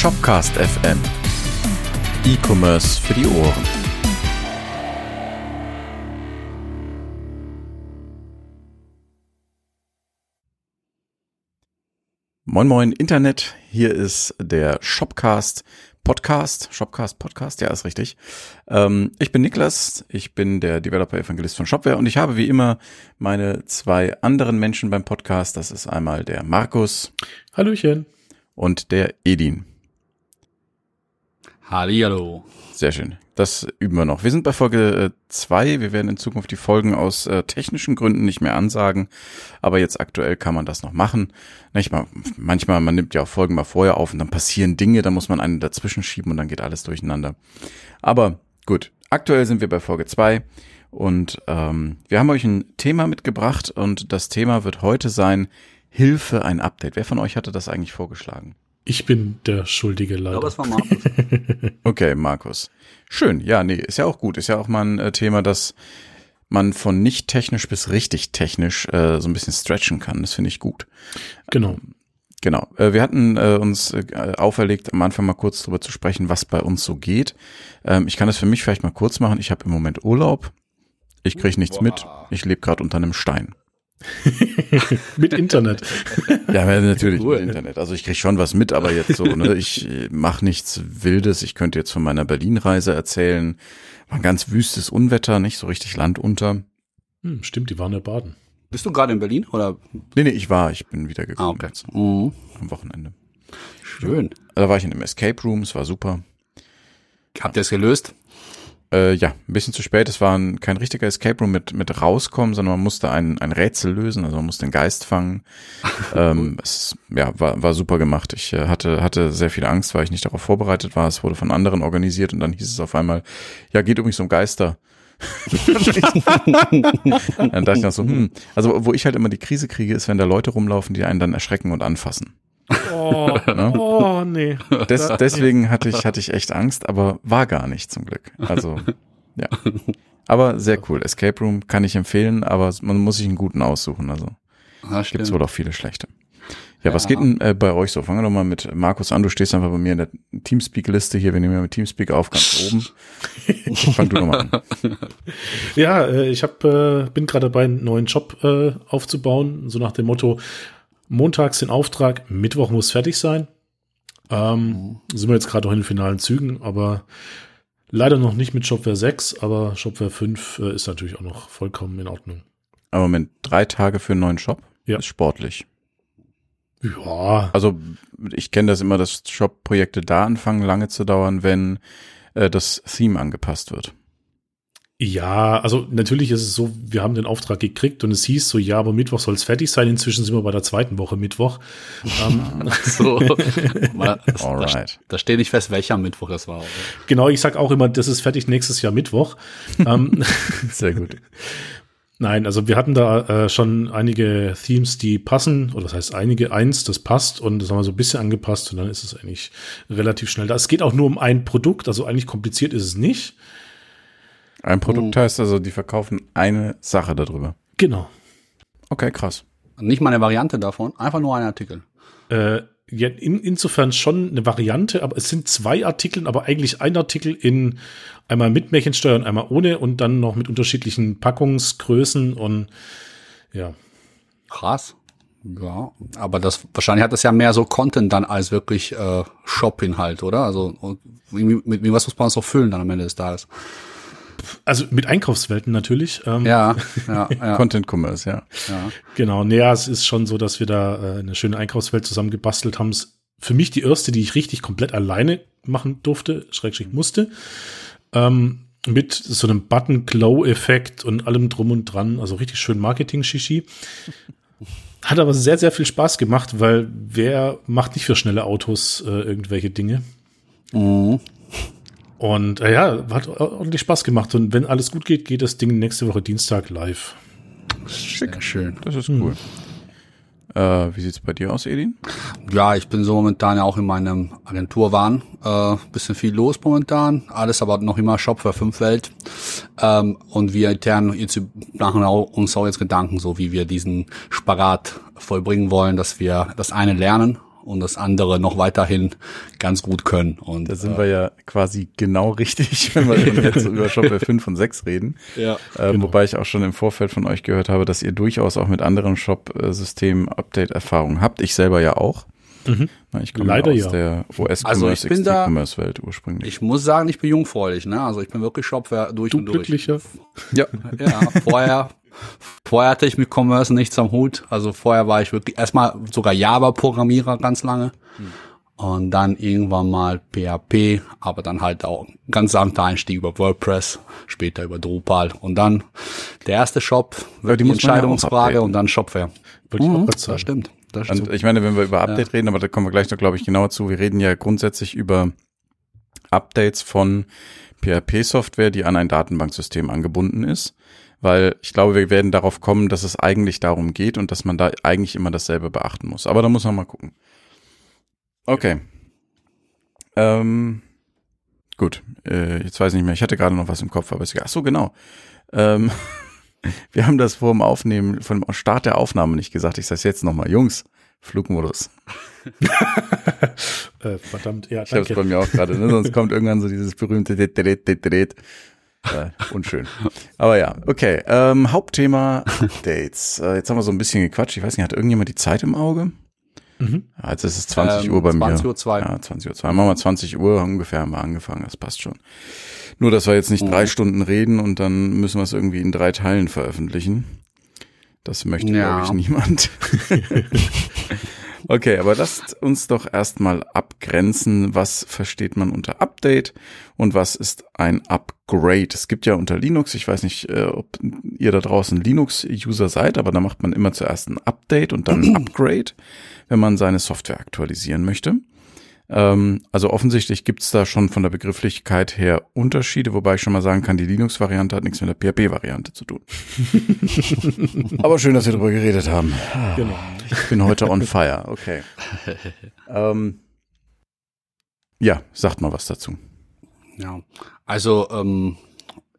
Shopcast FM. E-Commerce für die Ohren. Moin Moin Internet, hier ist der Shopcast Podcast, Shopcast Podcast, ja ist richtig. Ähm, ich bin Niklas, ich bin der Developer Evangelist von Shopware und ich habe wie immer meine zwei anderen Menschen beim Podcast. Das ist einmal der Markus. Hallöchen. Und der Edin. Hallihallo. Sehr schön. Das üben wir noch. Wir sind bei Folge 2. Äh, wir werden in Zukunft die Folgen aus äh, technischen Gründen nicht mehr ansagen. Aber jetzt aktuell kann man das noch machen. Nicht mal, manchmal, man nimmt ja auch Folgen mal vorher auf und dann passieren Dinge, da muss man einen dazwischen schieben und dann geht alles durcheinander. Aber gut, aktuell sind wir bei Folge 2 und ähm, wir haben euch ein Thema mitgebracht und das Thema wird heute sein Hilfe, ein Update. Wer von euch hatte das eigentlich vorgeschlagen? Ich bin der Schuldige leider. Glaube, es war Markus. okay, Markus. Schön. Ja, nee, ist ja auch gut. Ist ja auch mal ein äh, Thema, das man von nicht technisch bis richtig technisch äh, so ein bisschen stretchen kann. Das finde ich gut. Genau. Ähm, genau. Äh, wir hatten äh, uns äh, auferlegt, am Anfang mal kurz darüber zu sprechen, was bei uns so geht. Ähm, ich kann das für mich vielleicht mal kurz machen. Ich habe im Moment Urlaub. Ich kriege nichts Boah. mit. Ich lebe gerade unter einem Stein. mit Internet. ja, natürlich cool. mit Internet. Also ich krieg schon was mit, aber jetzt so, ne, ich äh, mache nichts Wildes. Ich könnte jetzt von meiner Berlin-Reise erzählen. War ein ganz wüstes Unwetter, nicht so richtig Land unter. Hm, stimmt, die waren ja baden. Bist du gerade in Berlin oder? Nee, nee, ich war, ich bin wieder gekommen ah, okay. jetzt. Mhm. Am Wochenende. Schön. Da war ich in einem Escape Room, es war super. Habt ihr es gelöst? Äh, ja, ein bisschen zu spät. Es war ein, kein richtiger Escape Room mit, mit rauskommen, sondern man musste ein, ein Rätsel lösen, also man musste den Geist fangen. ähm, es ja, war, war super gemacht. Ich äh, hatte, hatte sehr viel Angst, weil ich nicht darauf vorbereitet war. Es wurde von anderen organisiert und dann hieß es auf einmal, ja, geht übrigens um Geister. dann dachte ich noch so, hm, also wo ich halt immer die Krise kriege, ist, wenn da Leute rumlaufen, die einen dann erschrecken und anfassen. Oh, ne? oh nee. Des, deswegen hatte ich, hatte ich echt Angst, aber war gar nicht zum Glück. Also, ja. Aber sehr cool. Escape Room kann ich empfehlen, aber man muss sich einen guten aussuchen. Also ah, gibt es wohl auch viele schlechte. Ja, ja, was geht denn äh, bei euch so? Fangen wir doch mal mit Markus an. Du stehst einfach bei mir in der Teamspeak-Liste hier. Wir nehmen ja mit Teamspeak auf, ganz oben. Fang du nochmal an. Ja, äh, ich hab, äh, bin gerade dabei, einen neuen Job äh, aufzubauen. So nach dem Motto, montags den Auftrag, Mittwoch muss fertig sein. Ähm, mhm. Sind wir jetzt gerade noch in den finalen Zügen, aber leider noch nicht mit Shopware 6, aber Shopware 5 äh, ist natürlich auch noch vollkommen in Ordnung. Aber Moment, drei Tage für einen neuen Shop? Ja. Ist sportlich. Ja. Also ich kenne das immer, dass Shop-Projekte da anfangen lange zu dauern, wenn äh, das Theme angepasst wird. Ja, also natürlich ist es so, wir haben den Auftrag gekriegt und es hieß so, ja, aber Mittwoch soll es fertig sein. Inzwischen sind wir bei der zweiten Woche Mittwoch. ähm, so. Alright. Da, da steht nicht fest, welcher Mittwoch das war. Oder? Genau, ich sag auch immer, das ist fertig nächstes Jahr Mittwoch. ähm, Sehr gut. Nein, also wir hatten da äh, schon einige Themes, die passen, oder das heißt einige, eins, das passt und das haben wir so ein bisschen angepasst und dann ist es eigentlich relativ schnell da. Es geht auch nur um ein Produkt, also eigentlich kompliziert ist es nicht. Ein Produkt oh. heißt also, die verkaufen eine Sache darüber. Genau. Okay, krass. Nicht mal eine Variante davon, einfach nur ein Artikel. Äh, ja, in, insofern schon eine Variante, aber es sind zwei Artikel, aber eigentlich ein Artikel in einmal mit Märchensteuer und einmal ohne und dann noch mit unterschiedlichen Packungsgrößen und ja. Krass. Ja, aber das wahrscheinlich hat das ja mehr so Content dann als wirklich äh, Shop-Inhalt, oder? Also mit, mit, mit was muss man so füllen dann am Ende des Tages? Also mit Einkaufswelten natürlich. Ähm, ja, ja, ja. Content Commerce, ja. ja. Genau, naja, es ist schon so, dass wir da äh, eine schöne Einkaufswelt zusammen gebastelt haben. Für mich die erste, die ich richtig komplett alleine machen durfte, schrägstrich musste. Ähm, mit so einem Button-Glow-Effekt und allem drum und dran. Also richtig schön Marketing-Shishi. Hat aber sehr, sehr viel Spaß gemacht, weil wer macht nicht für schnelle Autos äh, irgendwelche Dinge? Mhm. Und äh, ja, hat ordentlich Spaß gemacht. Und wenn alles gut geht, geht das Ding nächste Woche Dienstag live. Schick. Sehr schön. Das ist cool. Mhm. Äh, wie sieht's bei dir aus, Edin? Ja, ich bin so momentan ja auch in meinem Agenturwahn. Äh, bisschen viel los momentan. Alles aber noch immer Shop für fünf Welt. Ähm, und wir intern jetzt machen uns auch jetzt Gedanken, so wie wir diesen Spagat vollbringen wollen, dass wir das eine lernen und das andere noch weiterhin ganz gut können. Und da sind äh, wir ja quasi genau richtig, wenn wir schon jetzt über Shopware 5 und 6 reden. Ja, äh, genau. Wobei ich auch schon im Vorfeld von euch gehört habe, dass ihr durchaus auch mit anderen Shop-Systemen Update-Erfahrungen habt. Ich selber ja auch. Mhm. Ich komme Leider aus ja. der US-Commerce, also ich bin da, welt ursprünglich. Ich muss sagen, ich bin jungfräulich, ne? Also ich bin wirklich Shopware durch du und durch. Glücklicher. Ja. ja, vorher, vorher hatte ich mit Commerce nichts am Hut. Also vorher war ich wirklich erstmal sogar Java-Programmierer ganz lange. Hm. Und dann irgendwann mal PHP, aber dann halt auch ganz sanfter Einstieg über WordPress, später über Drupal und dann der erste Shop, die, die Entscheidungsfrage und dann Shopware. Mhm, das stimmt. Das und ich meine, wenn wir über Update ja. reden, aber da kommen wir gleich noch, glaube ich, genauer zu. Wir reden ja grundsätzlich über Updates von PHP-Software, die an ein Datenbanksystem angebunden ist. Weil ich glaube, wir werden darauf kommen, dass es eigentlich darum geht und dass man da eigentlich immer dasselbe beachten muss. Aber da muss man mal gucken. Okay. Ähm, gut, äh, jetzt weiß ich nicht mehr. Ich hatte gerade noch was im Kopf, aber ist egal. Ach so, genau. Ähm, Wir haben das vor dem Aufnehmen, von dem Start der Aufnahme nicht gesagt. Ich sage jetzt nochmal, Jungs, Flugmodus. äh, verdammt, ja. Ich habe es bei mir auch gerade, ne? sonst kommt irgendwann so dieses berühmte äh, unschön. Aber ja, okay. Ähm, Hauptthema Updates. Äh, jetzt haben wir so ein bisschen gequatscht. Ich weiß nicht, hat irgendjemand die Zeit im Auge? Mhm. Jetzt ist es 20 ähm, Uhr bei 20 mir. 20 Uhr 2. Ja, 20 Uhr 2. Machen wir 20 Uhr ungefähr haben wir angefangen. Das passt schon. Nur, dass wir jetzt nicht mhm. drei Stunden reden und dann müssen wir es irgendwie in drei Teilen veröffentlichen. Das möchte, ja. glaube ich, niemand. okay, aber lasst uns doch erstmal abgrenzen, was versteht man unter Update und was ist ein Upgrade. Es gibt ja unter Linux, ich weiß nicht, äh, ob ihr da draußen Linux-User seid, aber da macht man immer zuerst ein Update und dann ein Upgrade, wenn man seine Software aktualisieren möchte. Ähm, also offensichtlich gibt's da schon von der Begrifflichkeit her Unterschiede, wobei ich schon mal sagen kann, die Linux-Variante hat nichts mit der PHP-Variante zu tun. Aber schön, dass wir darüber geredet haben. Genau. Ich bin heute on fire. Okay. ähm, ja, sagt mal was dazu. Ja, also ähm,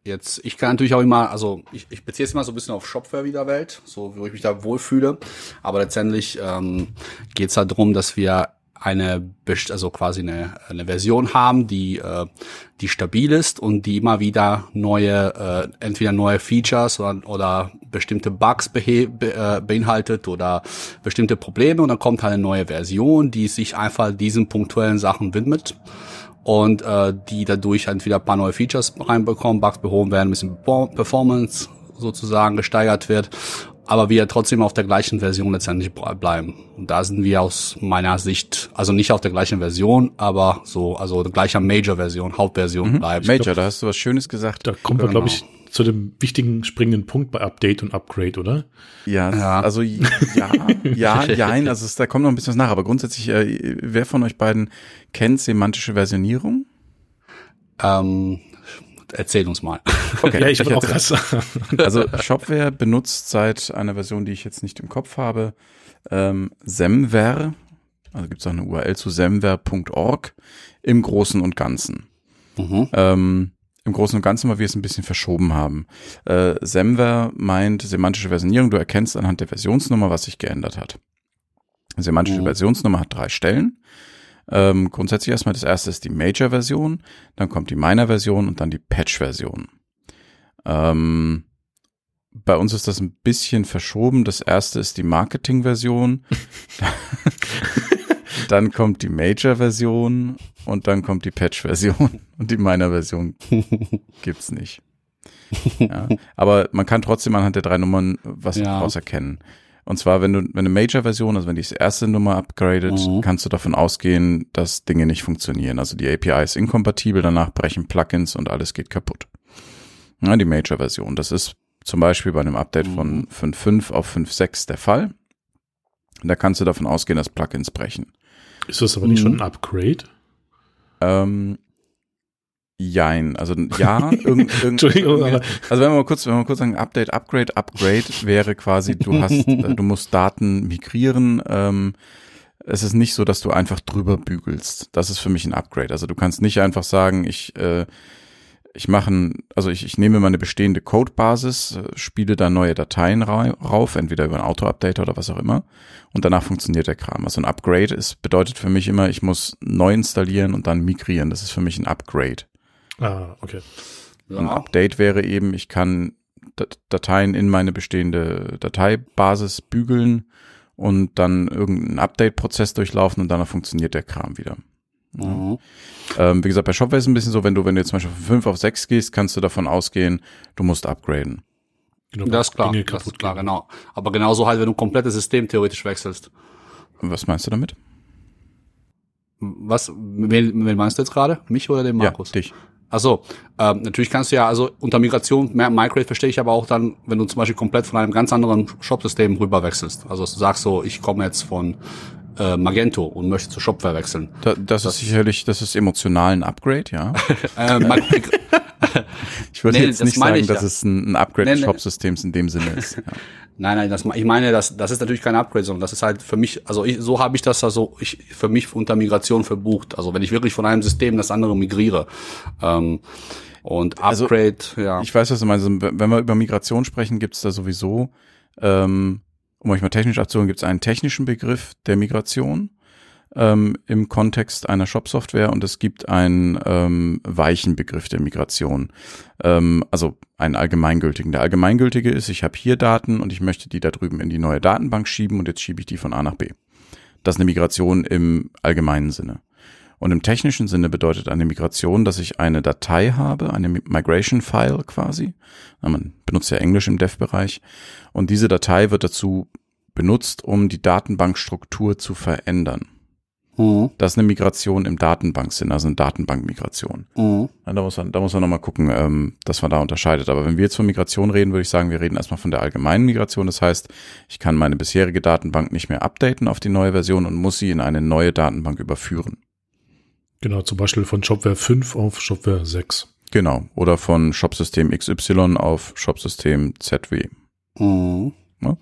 jetzt, ich kann natürlich auch immer, also ich, ich beziehe es immer so ein bisschen auf Shopware wieder Welt, so wo ich mich da wohlfühle. Aber letztendlich ähm, geht es halt darum, dass wir eine also quasi eine, eine Version haben, die äh, die stabil ist und die immer wieder neue äh, entweder neue Features oder, oder bestimmte Bugs behe, be, äh, beinhaltet oder bestimmte Probleme und dann kommt halt eine neue Version, die sich einfach diesen punktuellen Sachen widmet und äh, die dadurch entweder ein paar neue Features reinbekommen, Bugs behoben werden, ein bisschen Performance sozusagen gesteigert wird aber wir trotzdem auf der gleichen Version letztendlich bleiben. Und da sind wir aus meiner Sicht, also nicht auf der gleichen Version, aber so, also gleicher Major-Version, Hauptversion mhm. bleiben. Major, glaub, da hast du was Schönes gesagt. Da kommen wir, genau. glaube ich, zu dem wichtigen springenden Punkt bei Update und Upgrade, oder? Ja, ja. also ja, ja, ja, also es, da kommt noch ein bisschen was nach, aber grundsätzlich, äh, wer von euch beiden kennt semantische Versionierung? Ähm, erzähl uns mal. Okay, ja, ich würde auch das Also Shopware benutzt seit einer Version, die ich jetzt nicht im Kopf habe, ähm, Semver, also gibt es auch eine URL zu semver.org im Großen und Ganzen. Mhm. Ähm, Im Großen und Ganzen, weil wir es ein bisschen verschoben haben. Äh, Semver meint semantische Versionierung. Du erkennst anhand der Versionsnummer, was sich geändert hat. Semantische mhm. Versionsnummer hat drei Stellen. Ähm, grundsätzlich erstmal das erste ist die Major-Version, dann kommt die Minor-Version und dann die Patch-Version. Ähm, bei uns ist das ein bisschen verschoben. Das erste ist die Marketing-Version. dann kommt die Major-Version und dann kommt die Patch-Version. Und die Minor-Version gibt's nicht. Ja, aber man kann trotzdem anhand der drei Nummern was ja. daraus erkennen. Und zwar, wenn du, wenn eine Major-Version, also wenn die erste Nummer upgradet, mhm. kannst du davon ausgehen, dass Dinge nicht funktionieren. Also die API ist inkompatibel, danach brechen Plugins und alles geht kaputt. Ja, die Major-Version. Das ist zum Beispiel bei einem Update mhm. von 5.5 auf 5.6 der Fall. Da kannst du davon ausgehen, dass Plugins brechen. Ist das aber nicht mhm. schon ein Upgrade? Ähm, Jein, also ja, irgend, irgend, Entschuldigung, aber also wenn wir mal kurz, wenn wir mal kurz sagen, Update, Upgrade, Upgrade wäre quasi, du hast, äh, du musst Daten migrieren. Ähm, es ist nicht so, dass du einfach drüber bügelst. Das ist für mich ein Upgrade. Also du kannst nicht einfach sagen, ich äh, ich mache, also ich, ich nehme meine bestehende Codebasis, spiele da neue Dateien ra rauf, entweder über ein Auto-Update oder was auch immer, und danach funktioniert der Kram. Also ein Upgrade ist, bedeutet für mich immer, ich muss neu installieren und dann migrieren. Das ist für mich ein Upgrade. Ah, okay. Ja. Ein Update wäre eben, ich kann Dateien in meine bestehende Dateibasis bügeln und dann irgendeinen Update-Prozess durchlaufen und danach funktioniert der Kram wieder. Mhm. Ähm, wie gesagt, bei Shopware ist es ein bisschen so, wenn du, wenn du jetzt zum Beispiel von 5 auf 6 gehst, kannst du davon ausgehen, du musst upgraden. Genau, das ist klar, das ist klar, genau. Aber genauso halt, wenn du ein komplettes System theoretisch wechselst. Was meinst du damit? Was, wen, wen meinst du jetzt gerade? Mich oder den Markus? Ja, dich. Also ähm, natürlich kannst du ja, also unter Migration, Migrate verstehe ich aber auch dann, wenn du zum Beispiel komplett von einem ganz anderen Shop-System rüber wechselst. Also du sagst so, ich komme jetzt von äh, Magento und möchte zu Shopware wechseln. Da, das, das, ist sicherlich, das ist emotional ein Upgrade, ja. ähm, ich würde nee, jetzt nicht sagen, dass es ein, ein Upgrade nee, des Shop-Systems in dem Sinne ist. Ja. Nein, nein, das, ich meine, das, das ist natürlich kein Upgrade, sondern das ist halt für mich, also ich, so habe ich das also ich für mich unter Migration verbucht. Also wenn ich wirklich von einem System das andere migriere. Ähm, und also, Upgrade, also, ja. Ich weiß, was du meinst. Also, wenn wir über Migration sprechen, gibt es da sowieso, ähm, um euch mal technisch abzuholen, gibt es einen technischen Begriff der Migration ähm, im Kontext einer Shop-Software und es gibt einen ähm, weichen Begriff der Migration. Ähm, also einen allgemeingültigen. Der allgemeingültige ist, ich habe hier Daten und ich möchte die da drüben in die neue Datenbank schieben und jetzt schiebe ich die von A nach B. Das ist eine Migration im allgemeinen Sinne. Und im technischen Sinne bedeutet eine Migration, dass ich eine Datei habe, eine Migration File quasi. Man benutzt ja Englisch im Dev-Bereich. Und diese Datei wird dazu benutzt, um die Datenbankstruktur zu verändern. Mhm. Das ist eine Migration im Datenbanksinn, also eine Datenbankmigration. Mhm. Ja, da muss man, da muss man nochmal gucken, ähm, dass man da unterscheidet. Aber wenn wir jetzt von Migration reden, würde ich sagen, wir reden erstmal von der allgemeinen Migration. Das heißt, ich kann meine bisherige Datenbank nicht mehr updaten auf die neue Version und muss sie in eine neue Datenbank überführen. Genau, zum Beispiel von Shopware 5 auf Shopware 6. Genau, oder von Shopsystem XY auf Shopsystem ZW. Mhm. Ja,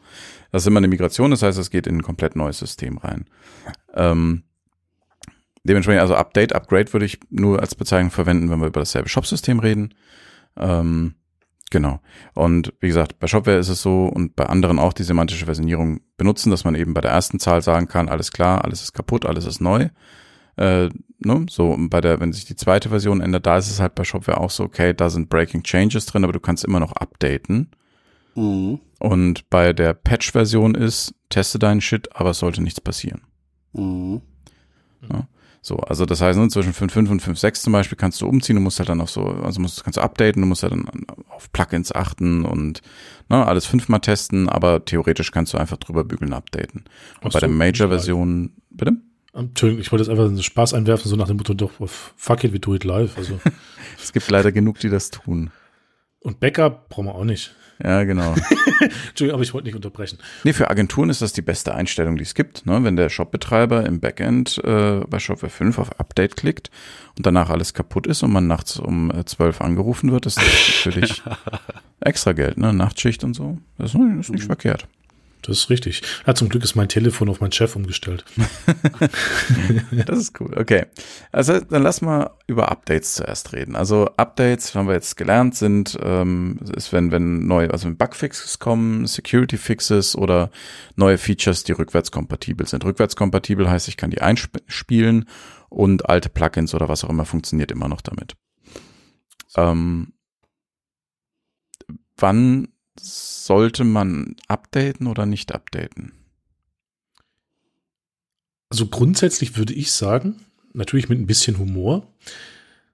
das ist immer eine Migration, das heißt, es geht in ein komplett neues System rein. Ähm, Dementsprechend, also Update, Upgrade würde ich nur als Bezeichnung verwenden, wenn wir über dasselbe Shop-System reden. Ähm, genau. Und wie gesagt, bei Shopware ist es so und bei anderen auch die semantische Versionierung benutzen, dass man eben bei der ersten Zahl sagen kann, alles klar, alles ist kaputt, alles ist neu. Äh, ne? So, bei der, wenn sich die zweite Version ändert, da ist es halt bei Shopware auch so, okay, da sind Breaking Changes drin, aber du kannst immer noch updaten. Mhm. Und bei der Patch-Version ist, teste deinen Shit, aber es sollte nichts passieren. Mhm. Ja. So, also das heißt, ne, zwischen 5.5 und 5.6 zum Beispiel kannst du umziehen, du musst halt dann auf so, also musst, kannst du updaten, du musst halt dann auf Plugins achten und ne, alles fünfmal testen, aber theoretisch kannst du einfach drüber bügeln, updaten. Und bei der Major-Version, bitte? Entschuldigung, ich wollte jetzt einfach einen Spaß einwerfen, so nach dem Motto, doch, fuck it, we do it live. Also. es gibt leider genug, die das tun. Und Backup brauchen wir auch nicht. Ja, genau. Entschuldigung, aber ich wollte nicht unterbrechen. Nee, für Agenturen ist das die beste Einstellung, die es gibt. Ne? Wenn der Shopbetreiber im Backend äh, bei Shopware 5 auf Update klickt und danach alles kaputt ist und man nachts um äh, 12 angerufen wird, ist das natürlich extra Geld, ne? Nachtschicht und so. Das ist, ist nicht mhm. verkehrt. Das ist richtig. Ja, zum Glück ist mein Telefon auf meinen Chef umgestellt. das ist cool. Okay. Also dann lass mal über Updates zuerst reden. Also Updates, haben wir jetzt gelernt, sind ähm, ist wenn wenn neue, also wenn Bugfixes kommen, Security Fixes oder neue Features, die rückwärtskompatibel sind. Rückwärtskompatibel heißt, ich kann die einspielen und alte Plugins oder was auch immer funktioniert immer noch damit. Ähm, wann sollte man updaten oder nicht updaten? Also grundsätzlich würde ich sagen, natürlich mit ein bisschen Humor,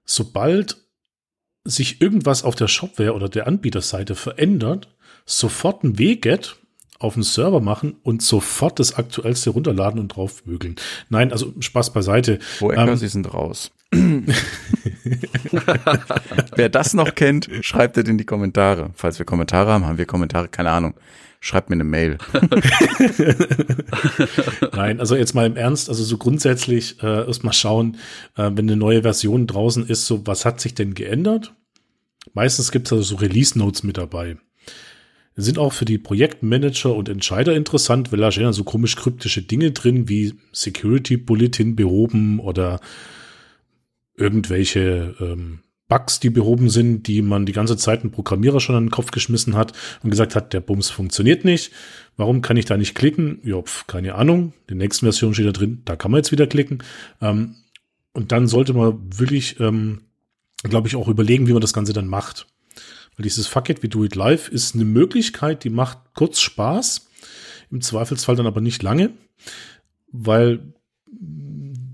sobald sich irgendwas auf der Shopware oder der Anbieterseite verändert, sofort ein Wget auf den Server machen und sofort das aktuellste runterladen und draufbügeln. Nein, also Spaß beiseite. Wo ähm, Sie sind raus. Wer das noch kennt, schreibt es in die Kommentare. Falls wir Kommentare haben, haben wir Kommentare, keine Ahnung. Schreibt mir eine Mail. Nein, also jetzt mal im Ernst, also so grundsätzlich äh, erstmal schauen, äh, wenn eine neue Version draußen ist, so was hat sich denn geändert? Meistens gibt es also so Release-Notes mit dabei. Sind auch für die Projektmanager und Entscheider interessant, weil da stehen dann so komisch kryptische Dinge drin wie Security Bulletin behoben oder irgendwelche ähm, Bugs, die behoben sind, die man die ganze Zeit ein Programmierer schon an den Kopf geschmissen hat und gesagt hat, der Bums funktioniert nicht. Warum kann ich da nicht klicken? Ja, keine Ahnung. In der nächsten Version steht da drin, da kann man jetzt wieder klicken. Ähm, und dann sollte man wirklich, ähm, glaube ich, auch überlegen, wie man das Ganze dann macht. Weil dieses Fuck it, we do it live ist eine Möglichkeit, die macht kurz Spaß. Im Zweifelsfall dann aber nicht lange, weil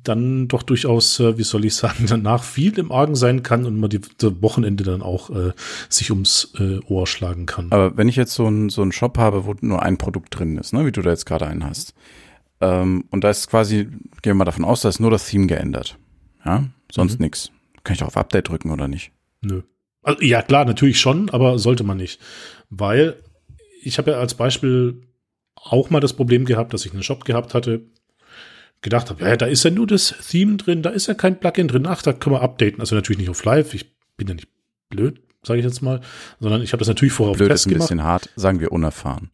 dann doch durchaus, äh, wie soll ich sagen, danach viel im Argen sein kann und man die, die Wochenende dann auch äh, sich ums äh, Ohr schlagen kann. Aber wenn ich jetzt so einen so einen Shop habe, wo nur ein Produkt drin ist, ne, wie du da jetzt gerade einen hast, ähm, und da ist quasi, gehen wir mal davon aus, da ist nur das Theme geändert. Ja, sonst mhm. nix. Kann ich doch auf Update drücken oder nicht? Nö. Also, ja, klar, natürlich schon, aber sollte man nicht. Weil ich habe ja als Beispiel auch mal das Problem gehabt, dass ich einen Shop gehabt hatte, gedacht habe, ja, da ist ja nur das Theme drin, da ist ja kein Plugin drin, ach, da können wir updaten. Also natürlich nicht auf Live, ich bin ja nicht blöd, sage ich jetzt mal, sondern ich habe das natürlich vorher blöd auf Test gemacht. Blöd ist ein bisschen hart, sagen wir unerfahren.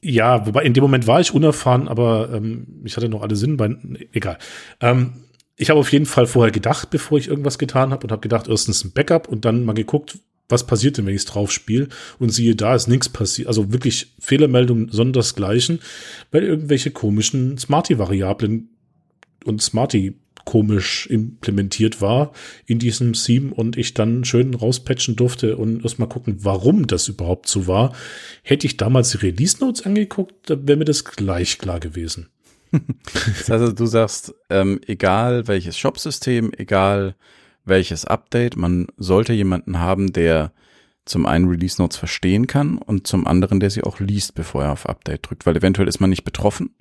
Ja, wobei in dem Moment war ich unerfahren, aber ähm, ich hatte noch alle Sinn bei, egal. Ähm, ich habe auf jeden Fall vorher gedacht, bevor ich irgendwas getan habe und habe gedacht, erstens ein Backup und dann mal geguckt, was passiert denn, wenn ich es drauf spiele? Und siehe da, ist nichts passiert. Also wirklich Fehlermeldungen sondersgleichen, weil irgendwelche komischen Smarty-Variablen und Smarty komisch implementiert war in diesem Theme und ich dann schön rauspatchen durfte und erstmal gucken, warum das überhaupt so war. Hätte ich damals die Release Notes angeguckt, wäre mir das gleich klar gewesen. das heißt also, du sagst, ähm, egal welches Shopsystem, egal welches Update, man sollte jemanden haben, der zum einen Release Notes verstehen kann und zum anderen, der sie auch liest, bevor er auf Update drückt, weil eventuell ist man nicht betroffen,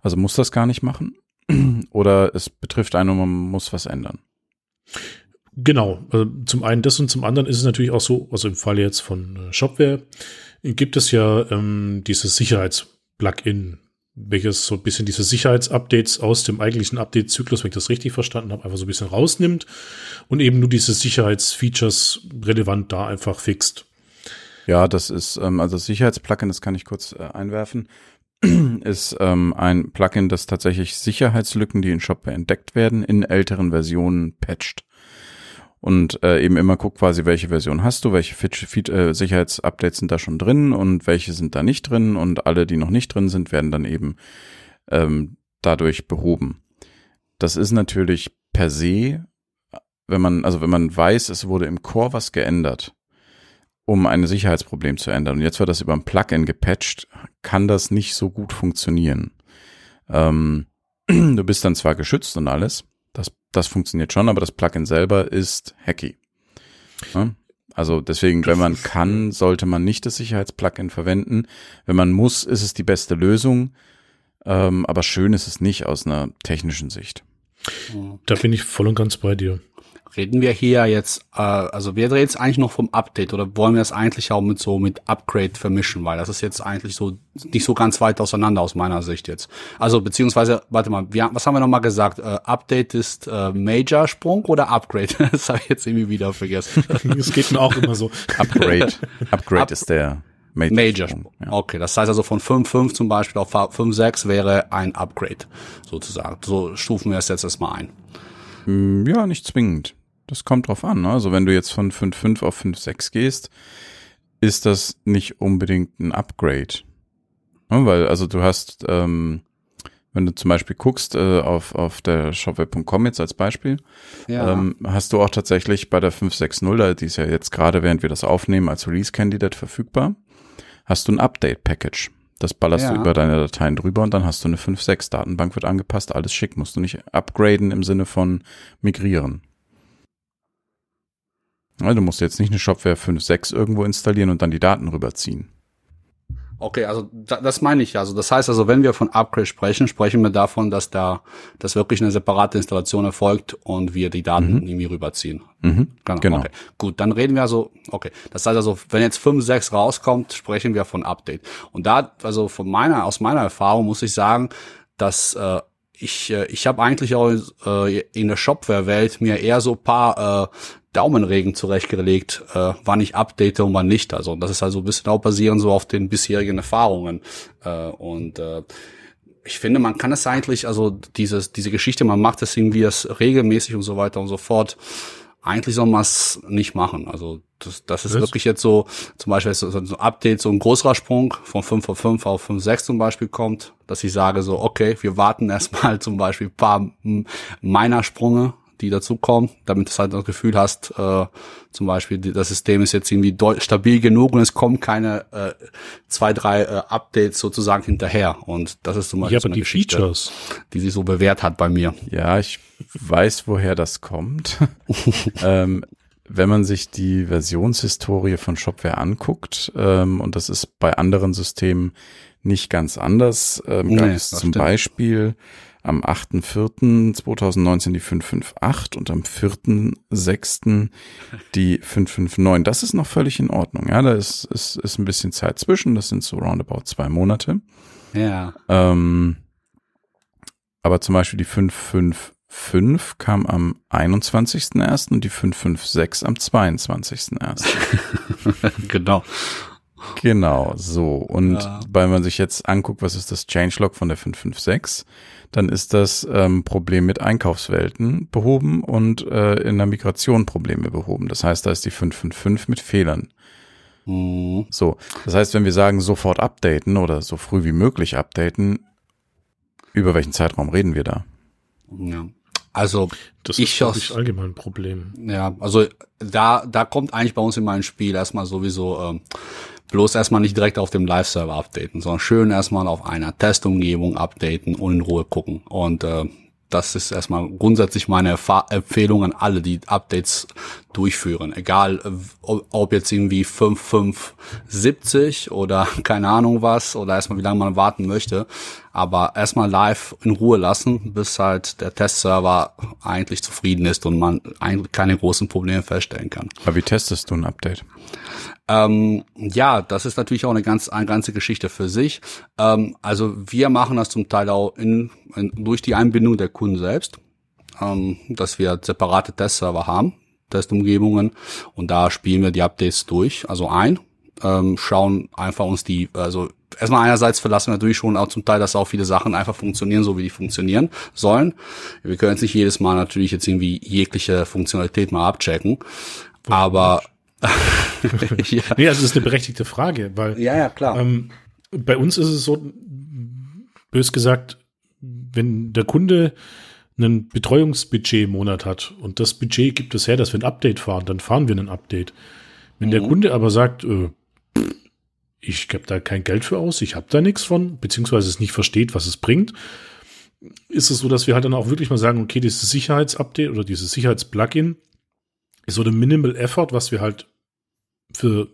also muss das gar nicht machen. Oder es betrifft einen und man muss was ändern. Genau, also zum einen das und zum anderen ist es natürlich auch so, also im Fall jetzt von äh, Shopware gibt es ja ähm, dieses Sicherheits-Plugin, welches so ein bisschen diese Sicherheitsupdates aus dem eigentlichen Update-Zyklus, wenn ich das richtig verstanden habe, einfach so ein bisschen rausnimmt und eben nur diese Sicherheitsfeatures relevant da einfach fixt. Ja, das ist, ähm, also das Sicherheitsplugin, das kann ich kurz äh, einwerfen, ist ähm, ein Plugin, das tatsächlich Sicherheitslücken, die in Shopware entdeckt werden, in älteren Versionen patcht und äh, eben immer guckt quasi, welche Version hast du, welche Feature, Feed, äh, Sicherheitsupdates sind da schon drin und welche sind da nicht drin und alle, die noch nicht drin sind, werden dann eben ähm, dadurch behoben. Das ist natürlich per se, wenn man, also wenn man weiß, es wurde im Core was geändert, um ein Sicherheitsproblem zu ändern und jetzt wird das über ein Plugin gepatcht, kann das nicht so gut funktionieren. Ähm, du bist dann zwar geschützt und alles, das, das funktioniert schon, aber das Plugin selber ist hacky. Ja? Also deswegen, wenn man kann, sollte man nicht das Sicherheitsplugin verwenden. Wenn man muss, ist es die beste Lösung. Ähm, aber schön ist es nicht aus einer technischen Sicht. Da bin ich voll und ganz bei dir reden wir hier jetzt, äh, also wir reden jetzt eigentlich noch vom Update oder wollen wir das eigentlich auch mit so mit Upgrade vermischen, weil das ist jetzt eigentlich so nicht so ganz weit auseinander aus meiner Sicht jetzt. Also beziehungsweise, warte mal, wir, was haben wir nochmal gesagt? Äh, Update ist äh, Major-Sprung oder Upgrade? das habe ich jetzt irgendwie wieder vergessen. Es geht mir auch immer so. Upgrade. Upgrade Up ist der Major. Major Sprung. Ja. Okay, das heißt also von 5.5 zum Beispiel auf 5.6 wäre ein Upgrade sozusagen. So stufen wir es jetzt erstmal ein. Hm, ja, nicht zwingend. Das kommt drauf an. Ne? Also wenn du jetzt von 5.5 auf 5.6 gehst, ist das nicht unbedingt ein Upgrade. Ne? Weil, also du hast, ähm, wenn du zum Beispiel guckst äh, auf, auf der shopware.com jetzt als Beispiel, ja. ähm, hast du auch tatsächlich bei der 560, die ist ja jetzt gerade, während wir das aufnehmen, als Release-Candidate verfügbar, hast du ein Update-Package. Das ballerst ja. du über deine Dateien drüber und dann hast du eine 5.6. Datenbank wird angepasst, alles schick, musst du nicht upgraden im Sinne von migrieren. Ja, du musst jetzt nicht eine Shopware 5.6 irgendwo installieren und dann die Daten rüberziehen. Okay, also da, das meine ich. Also das heißt also, wenn wir von Upgrade sprechen, sprechen wir davon, dass da, dass wirklich eine separate Installation erfolgt und wir die Daten mhm. irgendwie rüberziehen. Mhm. Genau. genau. Okay. Gut, dann reden wir also, okay. Das heißt also, wenn jetzt 5.6 rauskommt, sprechen wir von Update. Und da, also von meiner, aus meiner Erfahrung muss ich sagen, dass äh, ich, äh, ich habe eigentlich auch äh, in der Shopware-Welt mir eher so paar äh, Daumenregen zurechtgelegt, äh, wann ich update und wann nicht. Also das ist also ein bisschen auch basierend so auf den bisherigen Erfahrungen. Äh, und äh, ich finde, man kann es eigentlich, also dieses, diese Geschichte, man macht es irgendwie das regelmäßig und so weiter und so fort. Eigentlich soll man es nicht machen. Also das, das ist Was? wirklich jetzt so, zum Beispiel so, so ein Update, so ein größerer Sprung von 5 auf 5 auf 5, 6 zum Beispiel kommt, dass ich sage so, okay, wir warten erstmal zum Beispiel ein paar meiner Sprünge, die dazukommen, damit du halt das Gefühl hast, äh, zum Beispiel, das System ist jetzt irgendwie stabil genug und es kommen keine äh, zwei, drei äh, Updates sozusagen hinterher. Und das ist zum Beispiel ja, so eine die Geschichte, Features. die sich so bewährt hat bei mir. Ja, ich weiß, woher das kommt. ähm, wenn man sich die Versionshistorie von Shopware anguckt, ähm, und das ist bei anderen Systemen nicht ganz anders, ähm, nee, gab es zum stimmt. Beispiel am 8.4.2019 die 558 und am 4.6. die 559. Das ist noch völlig in Ordnung. Ja, da ist, ist, ist ein bisschen Zeit zwischen. Das sind so roundabout zwei Monate. Ja. Ähm, aber zum Beispiel die 555 kam am 21.01. und die 556 am 22.01. genau. Genau, so. Und ja. weil man sich jetzt anguckt, was ist das Changelog von der 556, dann ist das ähm, Problem mit Einkaufswelten behoben und äh, in der Migration Probleme behoben. Das heißt, da ist die 555 mit Fehlern. Mhm. So, das heißt, wenn wir sagen, sofort updaten oder so früh wie möglich updaten, über welchen Zeitraum reden wir da? Ja. Also das ich ist ich allgemein ein Problem. Ja, also da da kommt eigentlich bei uns in mein Spiel erstmal sowieso ähm, bloß erstmal nicht direkt auf dem Live-Server updaten, sondern schön erstmal auf einer Testumgebung updaten und in Ruhe gucken. Und äh, das ist erstmal grundsätzlich meine Empfehlung an alle, die Updates durchführen. Egal, äh, ob jetzt irgendwie 5570 oder keine Ahnung was oder erstmal wie lange man warten möchte. Aber erstmal live in Ruhe lassen, bis halt der Testserver eigentlich zufrieden ist und man eigentlich keine großen Probleme feststellen kann. Aber wie testest du ein Update? Ähm, ja, das ist natürlich auch eine ganz eine ganze Geschichte für sich. Ähm, also wir machen das zum Teil auch in, in durch die Einbindung der Kunden selbst, ähm, dass wir separate Testserver haben, Testumgebungen und da spielen wir die Updates durch, also ein, ähm, schauen einfach uns die, also erstmal einerseits verlassen wir natürlich schon auch zum Teil, dass auch viele Sachen einfach funktionieren, so wie die funktionieren sollen. Wir können jetzt nicht jedes Mal natürlich jetzt irgendwie jegliche Funktionalität mal abchecken, aber ja. Nee, also das ist eine berechtigte Frage, weil ja, ja, klar. Ähm, bei uns ist es so, bös gesagt, wenn der Kunde einen Betreuungsbudget im Monat hat und das Budget gibt es her, dass wir ein Update fahren, dann fahren wir ein Update. Wenn mhm. der Kunde aber sagt, äh, ich gebe da kein Geld für aus, ich habe da nichts von, beziehungsweise es nicht versteht, was es bringt, ist es so, dass wir halt dann auch wirklich mal sagen, okay, dieses Sicherheitsupdate oder dieses Sicherheitsplugin ist so der Minimal Effort, was wir halt für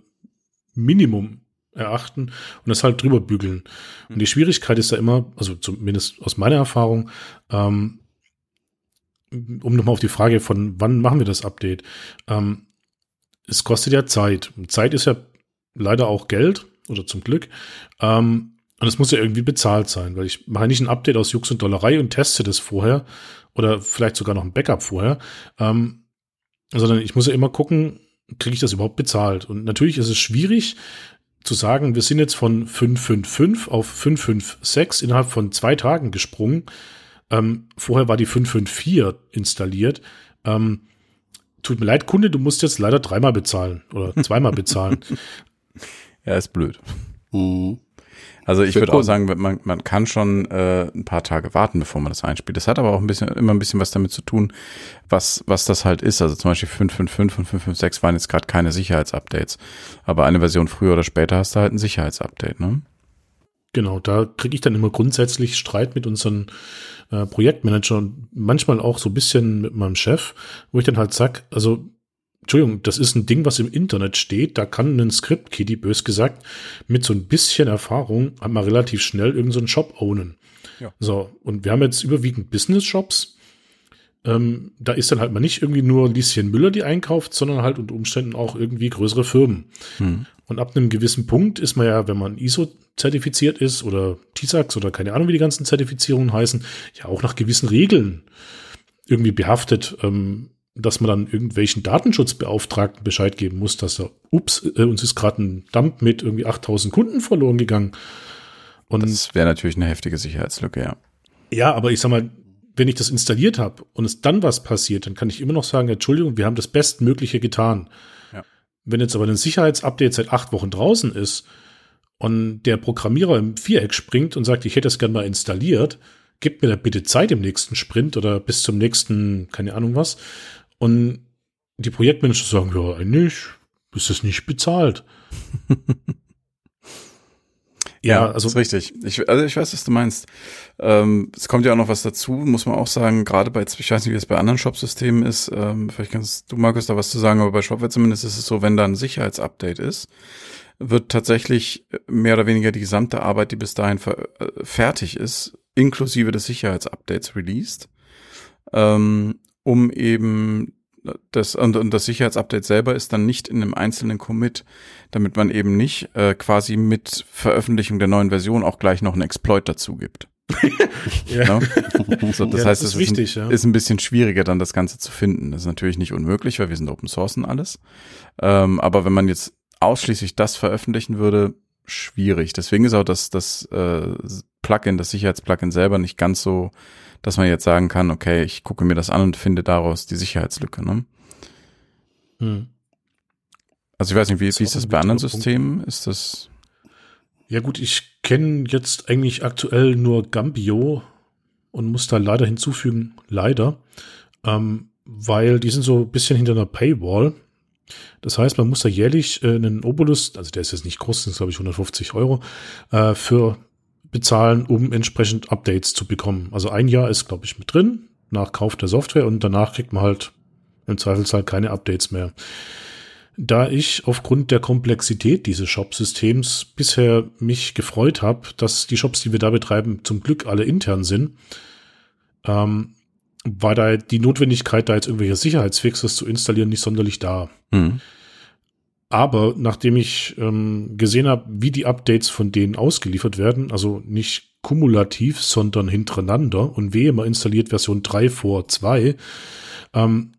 Minimum erachten und das halt drüber bügeln. Und die Schwierigkeit ist da immer, also zumindest aus meiner Erfahrung, ähm, um nochmal auf die Frage von wann machen wir das Update, ähm, es kostet ja Zeit. Zeit ist ja leider auch Geld oder zum Glück. Ähm, und es muss ja irgendwie bezahlt sein, weil ich mache nicht ein Update aus Jux und Dollerei und teste das vorher oder vielleicht sogar noch ein Backup vorher, ähm, sondern ich muss ja immer gucken, kriege ich das überhaupt bezahlt? Und natürlich ist es schwierig zu sagen, wir sind jetzt von 555 auf 556 innerhalb von zwei Tagen gesprungen. Ähm, vorher war die 554 installiert. Ähm, tut mir leid, Kunde, du musst jetzt leider dreimal bezahlen oder zweimal bezahlen. ja, ist blöd. Mhm. Also ich würde auch sagen, man, man kann schon äh, ein paar Tage warten, bevor man das einspielt. Das hat aber auch ein bisschen immer ein bisschen was damit zu tun, was was das halt ist. Also zum Beispiel 555 und 556 waren jetzt gerade keine Sicherheitsupdates, aber eine Version früher oder später hast du halt ein Sicherheitsupdate, ne? Genau, da kriege ich dann immer grundsätzlich Streit mit unseren äh, Projektmanager und manchmal auch so ein bisschen mit meinem Chef, wo ich dann halt sag, also Entschuldigung, das ist ein Ding, was im Internet steht. Da kann ein Script-Kitty, bös gesagt, mit so ein bisschen Erfahrung einmal relativ schnell irgendeinen so Shop ownen. Ja. So, und wir haben jetzt überwiegend Business-Shops. Ähm, da ist dann halt mal nicht irgendwie nur Lieschen Müller, die einkauft, sondern halt unter Umständen auch irgendwie größere Firmen. Hm. Und ab einem gewissen Punkt ist man ja, wenn man ISO zertifiziert ist oder TISAX oder keine Ahnung, wie die ganzen Zertifizierungen heißen, ja auch nach gewissen Regeln irgendwie behaftet. Ähm, dass man dann irgendwelchen Datenschutzbeauftragten Bescheid geben muss, dass er, ups, äh, uns ist gerade ein Dump mit irgendwie 8000 Kunden verloren gegangen. Und das wäre natürlich eine heftige Sicherheitslücke, ja. Ja, aber ich sag mal, wenn ich das installiert habe und es dann was passiert, dann kann ich immer noch sagen, Entschuldigung, wir haben das Bestmögliche getan. Ja. Wenn jetzt aber ein Sicherheitsupdate seit acht Wochen draußen ist und der Programmierer im Viereck springt und sagt, ich hätte das gerne mal installiert, gib mir da bitte Zeit im nächsten Sprint oder bis zum nächsten, keine Ahnung was. Und die Projektmanager sagen, ja, eigentlich ist es nicht bezahlt. Ja, also ist richtig. Ich, also ich weiß, was du meinst. Ähm, es kommt ja auch noch was dazu, muss man auch sagen, gerade bei, ich weiß nicht, wie es bei anderen Shop-Systemen ist, ähm, vielleicht kannst du, Markus, da was zu sagen, aber bei Shopware zumindest ist es so, wenn da ein Sicherheitsupdate ist, wird tatsächlich mehr oder weniger die gesamte Arbeit, die bis dahin äh, fertig ist, inklusive des Sicherheitsupdates released, ähm, um eben das, und, und das Sicherheitsupdate selber ist dann nicht in einem einzelnen Commit, damit man eben nicht äh, quasi mit Veröffentlichung der neuen Version auch gleich noch einen Exploit dazu gibt. ja. No? So, das ja, heißt, es ist, wichtig, ein, ja. ist ein bisschen schwieriger, dann das Ganze zu finden. Das ist natürlich nicht unmöglich, weil wir sind Open Source und alles. Ähm, aber wenn man jetzt ausschließlich das veröffentlichen würde, schwierig. Deswegen ist auch das, das äh, Plugin, das Sicherheitsplugin selber nicht ganz so dass man jetzt sagen kann, okay, ich gucke mir das an und finde daraus die Sicherheitslücke. Ne? Hm. Also ich weiß nicht, wie, wie ist das bei anderen Systemen? Ist das? Ja gut, ich kenne jetzt eigentlich aktuell nur Gambio und muss da leider hinzufügen, leider, ähm, weil die sind so ein bisschen hinter einer Paywall. Das heißt, man muss da jährlich äh, einen Obolus, also der ist jetzt nicht groß, das ist glaube ich 150 Euro, äh, für bezahlen, um entsprechend Updates zu bekommen. Also ein Jahr ist, glaube ich, mit drin, nach Kauf der Software und danach kriegt man halt im Zweifelsfall keine Updates mehr. Da ich aufgrund der Komplexität dieses Shop-Systems bisher mich gefreut habe, dass die Shops, die wir da betreiben, zum Glück alle intern sind, ähm, war da die Notwendigkeit, da jetzt irgendwelche Sicherheitsfixes zu installieren, nicht sonderlich da. Mhm. Aber nachdem ich ähm, gesehen habe, wie die Updates von denen ausgeliefert werden, also nicht kumulativ, sondern hintereinander und wehe, man installiert Version 3 vor 2, ähm,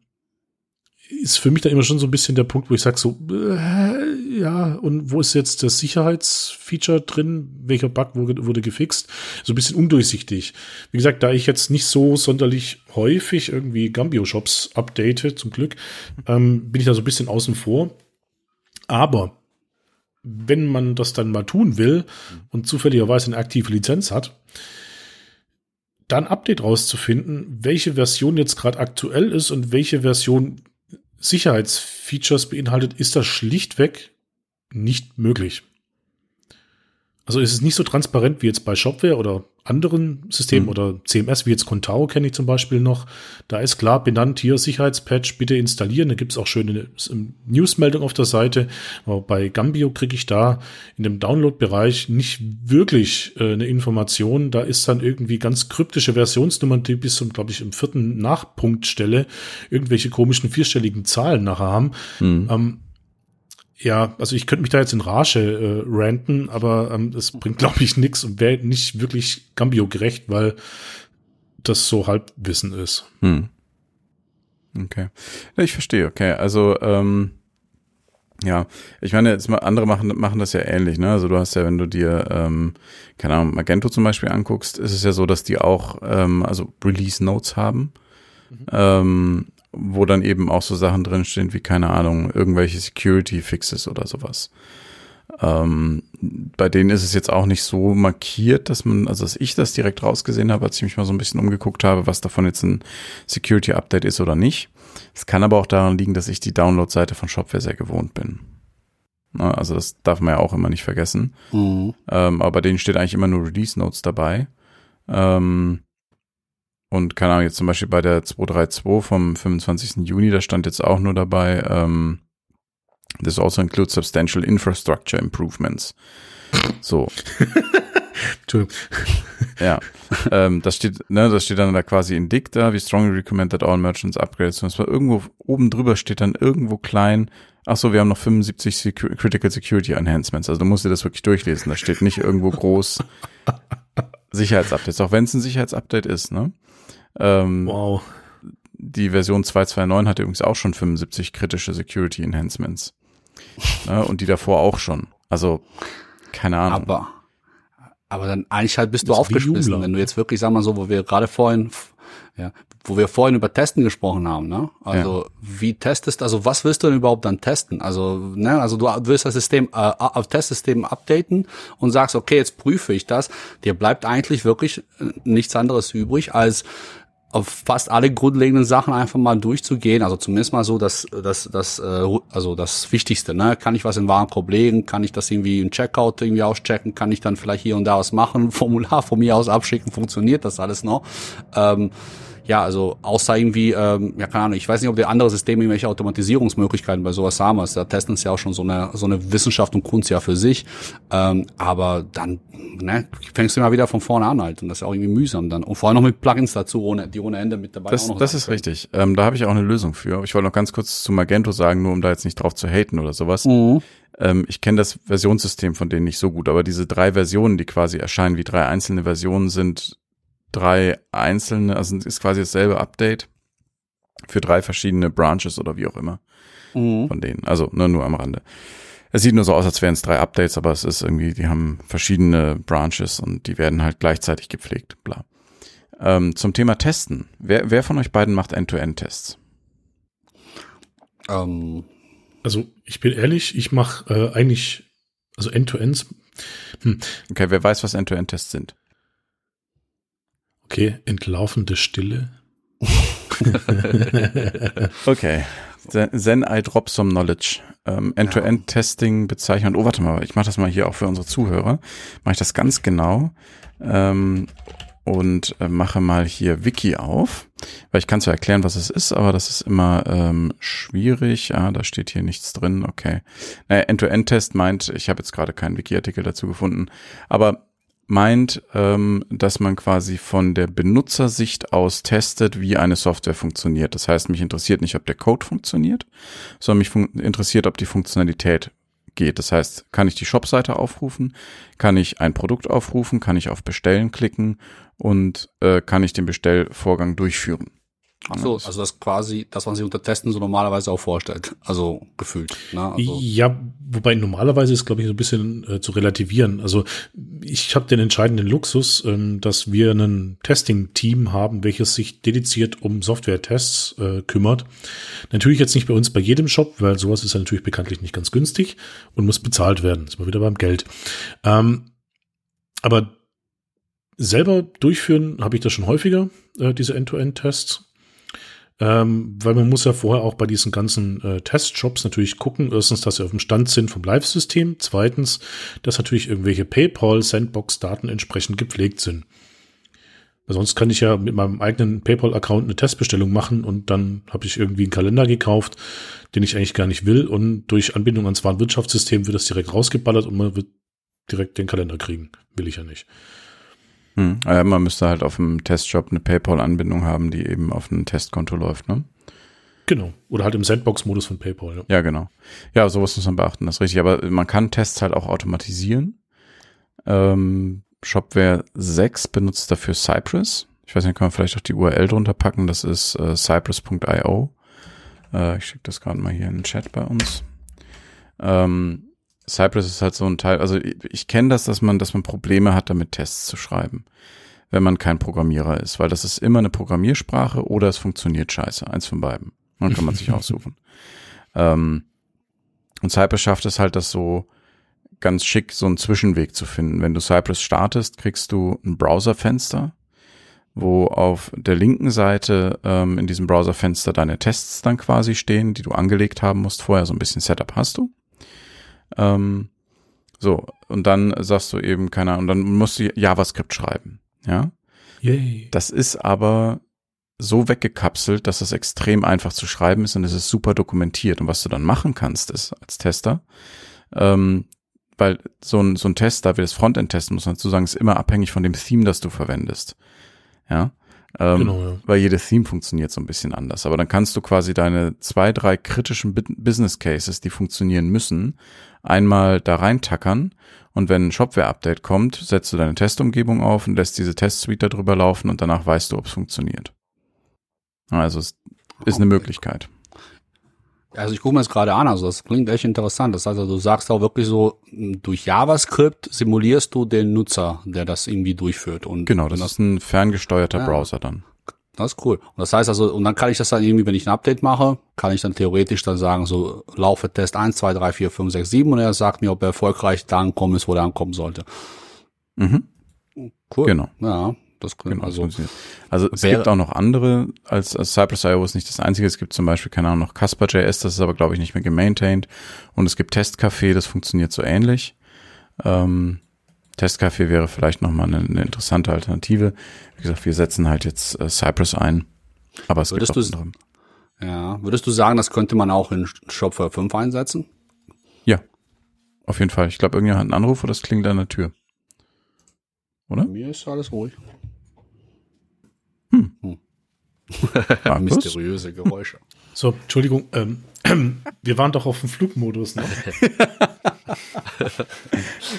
ist für mich da immer schon so ein bisschen der Punkt, wo ich sage so, äh, ja, und wo ist jetzt das Sicherheitsfeature drin? Welcher Bug wurde, wurde gefixt? So ein bisschen undurchsichtig. Wie gesagt, da ich jetzt nicht so sonderlich häufig irgendwie Gambio-Shops update, zum Glück, ähm, bin ich da so ein bisschen außen vor. Aber wenn man das dann mal tun will und zufälligerweise eine aktive Lizenz hat, dann Update rauszufinden, welche Version jetzt gerade aktuell ist und welche Version Sicherheitsfeatures beinhaltet, ist das schlichtweg nicht möglich. Also ist es nicht so transparent wie jetzt bei Shopware oder anderen Systemen mhm. oder CMS, wie jetzt Contao kenne ich zum Beispiel noch. Da ist klar benannt, hier Sicherheitspatch bitte installieren. Da gibt es auch schöne Newsmeldung auf der Seite. Aber bei Gambio kriege ich da in dem Download-Bereich nicht wirklich äh, eine Information. Da ist dann irgendwie ganz kryptische Versionsnummern, die bis zum, glaube ich, im vierten Nachpunktstelle irgendwelche komischen vierstelligen Zahlen nachher haben. Mhm. Ähm, ja, also ich könnte mich da jetzt in Rage äh, ranten, aber ähm, das bringt, glaube ich, nichts und wäre nicht wirklich Gambio gerecht, weil das so Halbwissen ist. Hm. Okay. Ja, ich verstehe, okay. Also, ähm, ja, ich meine, jetzt mal andere machen, machen das ja ähnlich, ne? Also du hast ja, wenn du dir, ähm, keine Ahnung, Magento zum Beispiel anguckst, ist es ja so, dass die auch, ähm, also Release Notes haben. Mhm. Ähm, wo dann eben auch so Sachen drinstehen wie, keine Ahnung, irgendwelche Security-Fixes oder sowas. Ähm, bei denen ist es jetzt auch nicht so markiert, dass man, also dass ich das direkt rausgesehen habe, als ich mich mal so ein bisschen umgeguckt habe, was davon jetzt ein Security-Update ist oder nicht. Es kann aber auch daran liegen, dass ich die Download-Seite von Shopware sehr gewohnt bin. also das darf man ja auch immer nicht vergessen. Mhm. Ähm, aber bei denen steht eigentlich immer nur Release Notes dabei. Ähm, und keine Ahnung, jetzt zum Beispiel bei der 232 vom 25. Juni, da stand jetzt auch nur dabei, ähm, this also includes substantial infrastructure improvements. So. Entschuldigung. Ja, ähm, das steht, ne, das steht dann da quasi in dick da, we strongly recommend that all merchants upgrade. Und zwar irgendwo oben drüber steht dann irgendwo klein, ach so, wir haben noch 75 Secu Critical Security Enhancements. Also du musst dir das wirklich durchlesen. Da steht nicht irgendwo groß Sicherheitsupdates, auch wenn es ein Sicherheitsupdate ist, ne? Ähm, wow. Die Version 229 hatte übrigens auch schon 75 kritische Security Enhancements. ne, und die davor auch schon. Also, keine Ahnung. Aber, aber dann eigentlich halt bist du aufgeschmissen, wenn du jetzt wirklich, sag mal so, wo wir gerade vorhin Ja, wo wir vorhin über Testen gesprochen haben, ne? Also ja. wie testest, also was willst du denn überhaupt dann testen? Also, ne, also du willst das System, äh, auf Testsystem updaten und sagst, okay, jetzt prüfe ich das. Dir bleibt eigentlich wirklich äh, nichts anderes übrig, als auf fast alle grundlegenden Sachen einfach mal durchzugehen. Also zumindest mal so das, das, das, äh, also das Wichtigste. Ne? Kann ich was in Warenkorb legen? Kann ich das irgendwie im Checkout irgendwie auschecken? Kann ich dann vielleicht hier und da was machen? Formular von mir aus abschicken? Funktioniert das alles noch? Ähm, ja, also außer irgendwie, ähm, ja keine Ahnung, ich weiß nicht, ob die andere Systeme irgendwelche Automatisierungsmöglichkeiten bei sowas haben. Also da testen ist ja auch schon so eine so eine Wissenschaft und Kunst ja für sich. Ähm, aber dann ne, fängst du immer wieder von vorne an halt und das ist auch irgendwie mühsam dann. Und vor allem noch mit Plugins dazu, ohne, die ohne Ende mit dabei Das, das ist richtig. Ähm, da habe ich auch eine Lösung für. Ich wollte noch ganz kurz zu Magento sagen, nur um da jetzt nicht drauf zu haten oder sowas. Mhm. Ähm, ich kenne das Versionssystem von denen nicht so gut, aber diese drei Versionen, die quasi erscheinen wie drei einzelne Versionen, sind drei einzelne, also ist quasi dasselbe Update für drei verschiedene Branches oder wie auch immer mhm. von denen. Also ne, nur am Rande. Es sieht nur so aus, als wären es drei Updates, aber es ist irgendwie, die haben verschiedene Branches und die werden halt gleichzeitig gepflegt. Bla. Ähm, zum Thema Testen. Wer, wer von euch beiden macht End-to-End-Tests? Ähm. Also ich bin ehrlich, ich mache äh, eigentlich, also End-to-Ends. Hm. Okay, wer weiß, was End-to-End-Tests sind? Okay, entlaufende Stille. okay. Then I drop some knowledge. Ähm, End-to-End-Testing bezeichnen. Oh, warte mal, ich mache das mal hier auch für unsere Zuhörer. Mache ich das ganz genau. Ähm, und äh, mache mal hier Wiki auf, weil ich kann zwar erklären, was es ist, aber das ist immer ähm, schwierig. Ah, da steht hier nichts drin. Okay. Naja, End-to-End-Test meint, ich habe jetzt gerade keinen Wiki-Artikel dazu gefunden, aber meint, ähm, dass man quasi von der Benutzersicht aus testet, wie eine Software funktioniert. Das heißt, mich interessiert nicht, ob der Code funktioniert, sondern mich interessiert, ob die Funktionalität geht. Das heißt, kann ich die Shop-Seite aufrufen, kann ich ein Produkt aufrufen, kann ich auf Bestellen klicken und äh, kann ich den Bestellvorgang durchführen. So, also das quasi, das, was sich unter Testen so normalerweise auch vorstellt. Also gefühlt. Ne? Also ja, wobei normalerweise ist, glaube ich, so ein bisschen äh, zu relativieren. Also ich habe den entscheidenden Luxus, ähm, dass wir ein Testing-Team haben, welches sich dediziert um Software-Tests äh, kümmert. Natürlich jetzt nicht bei uns bei jedem Shop, weil sowas ist ja natürlich bekanntlich nicht ganz günstig und muss bezahlt werden. Ist mal wieder beim Geld. Ähm, aber selber durchführen habe ich das schon häufiger, äh, diese End-to-End-Tests. Ähm, weil man muss ja vorher auch bei diesen ganzen äh, Testshops natürlich gucken, erstens, dass sie auf dem Stand sind vom Live-System, zweitens, dass natürlich irgendwelche PayPal-Sandbox-Daten entsprechend gepflegt sind. Weil sonst kann ich ja mit meinem eigenen PayPal-Account eine Testbestellung machen und dann habe ich irgendwie einen Kalender gekauft, den ich eigentlich gar nicht will und durch Anbindung ans Warenwirtschaftssystem wird das direkt rausgeballert und man wird direkt den Kalender kriegen. Will ich ja nicht. Hm. Ja, man müsste halt auf dem Testjob eine PayPal-Anbindung haben, die eben auf einem Testkonto läuft, ne? Genau. Oder halt im Sandbox-Modus von PayPal. Ja. ja, genau. Ja, sowas muss man beachten, das ist richtig. Aber man kann Tests halt auch automatisieren. Ähm, Shopware 6 benutzt dafür Cypress. Ich weiß nicht, kann man vielleicht auch die URL drunter packen. Das ist äh, cypress.io. Äh, ich schicke das gerade mal hier in den Chat bei uns. Ähm, Cypress ist halt so ein Teil, also ich, kenne das, dass man, dass man Probleme hat, damit Tests zu schreiben, wenn man kein Programmierer ist, weil das ist immer eine Programmiersprache oder es funktioniert scheiße, eins von beiden. Dann kann man sich aussuchen. Ähm, und Cypress schafft es halt, das so ganz schick, so einen Zwischenweg zu finden. Wenn du Cypress startest, kriegst du ein Browserfenster, wo auf der linken Seite ähm, in diesem Browserfenster deine Tests dann quasi stehen, die du angelegt haben musst. Vorher so ein bisschen Setup hast du. Ähm, so, und dann sagst du eben, keine Ahnung, dann musst du JavaScript schreiben. Ja. Yay. Das ist aber so weggekapselt, dass es extrem einfach zu schreiben ist und es ist super dokumentiert. Und was du dann machen kannst, ist als Tester, ähm, weil so ein, so ein Test, da wir das Frontend testen, muss man dazu sagen, ist immer abhängig von dem Theme, das du verwendest. Ja. Ähm, genau, ja. Weil jedes Theme funktioniert so ein bisschen anders. Aber dann kannst du quasi deine zwei, drei kritischen Business Cases, die funktionieren müssen, einmal da reintackern und wenn ein Shopware-Update kommt, setzt du deine Testumgebung auf und lässt diese Testsuite darüber laufen und danach weißt du, ob es funktioniert. Also es ist eine Möglichkeit. Also ich gucke mir das gerade an, also das klingt echt interessant. Das heißt, also du sagst auch wirklich so, durch JavaScript simulierst du den Nutzer, der das irgendwie durchführt. Und genau, das ist ein ferngesteuerter ja. Browser dann. Das ist cool. Und das heißt also, und dann kann ich das dann irgendwie, wenn ich ein Update mache, kann ich dann theoretisch dann sagen, so laufe Test 1, 2, 3, 4, 5, 6, 7 und er sagt mir, ob er erfolgreich da ankommen ist, wo er ankommen sollte. Mhm. Cool. Genau. Ja, das könnte Genau, also. also, also es wäre- gibt auch noch andere, als, als Cypress.io ist nicht das einzige. Es gibt zum Beispiel, keine Ahnung, noch Casper.js, das ist aber, glaube ich, nicht mehr gemaintained. Und es gibt Testcafé, das funktioniert so ähnlich. Ähm, Testcafé wäre vielleicht nochmal eine, eine interessante Alternative. Wie gesagt, wir setzen halt jetzt äh, Cypress ein. Aber es Würdest gibt auch du- andere. Ja, würdest du sagen, das könnte man auch in Shopware 5 einsetzen? Ja, auf jeden Fall. Ich glaube, irgendjemand hat einen Anruf oder das klingelt an der Tür. Oder? Bei mir ist alles ruhig. Markus? Mysteriöse Geräusche. So, Entschuldigung, ähm, wir waren doch auf dem Flugmodus. Ne?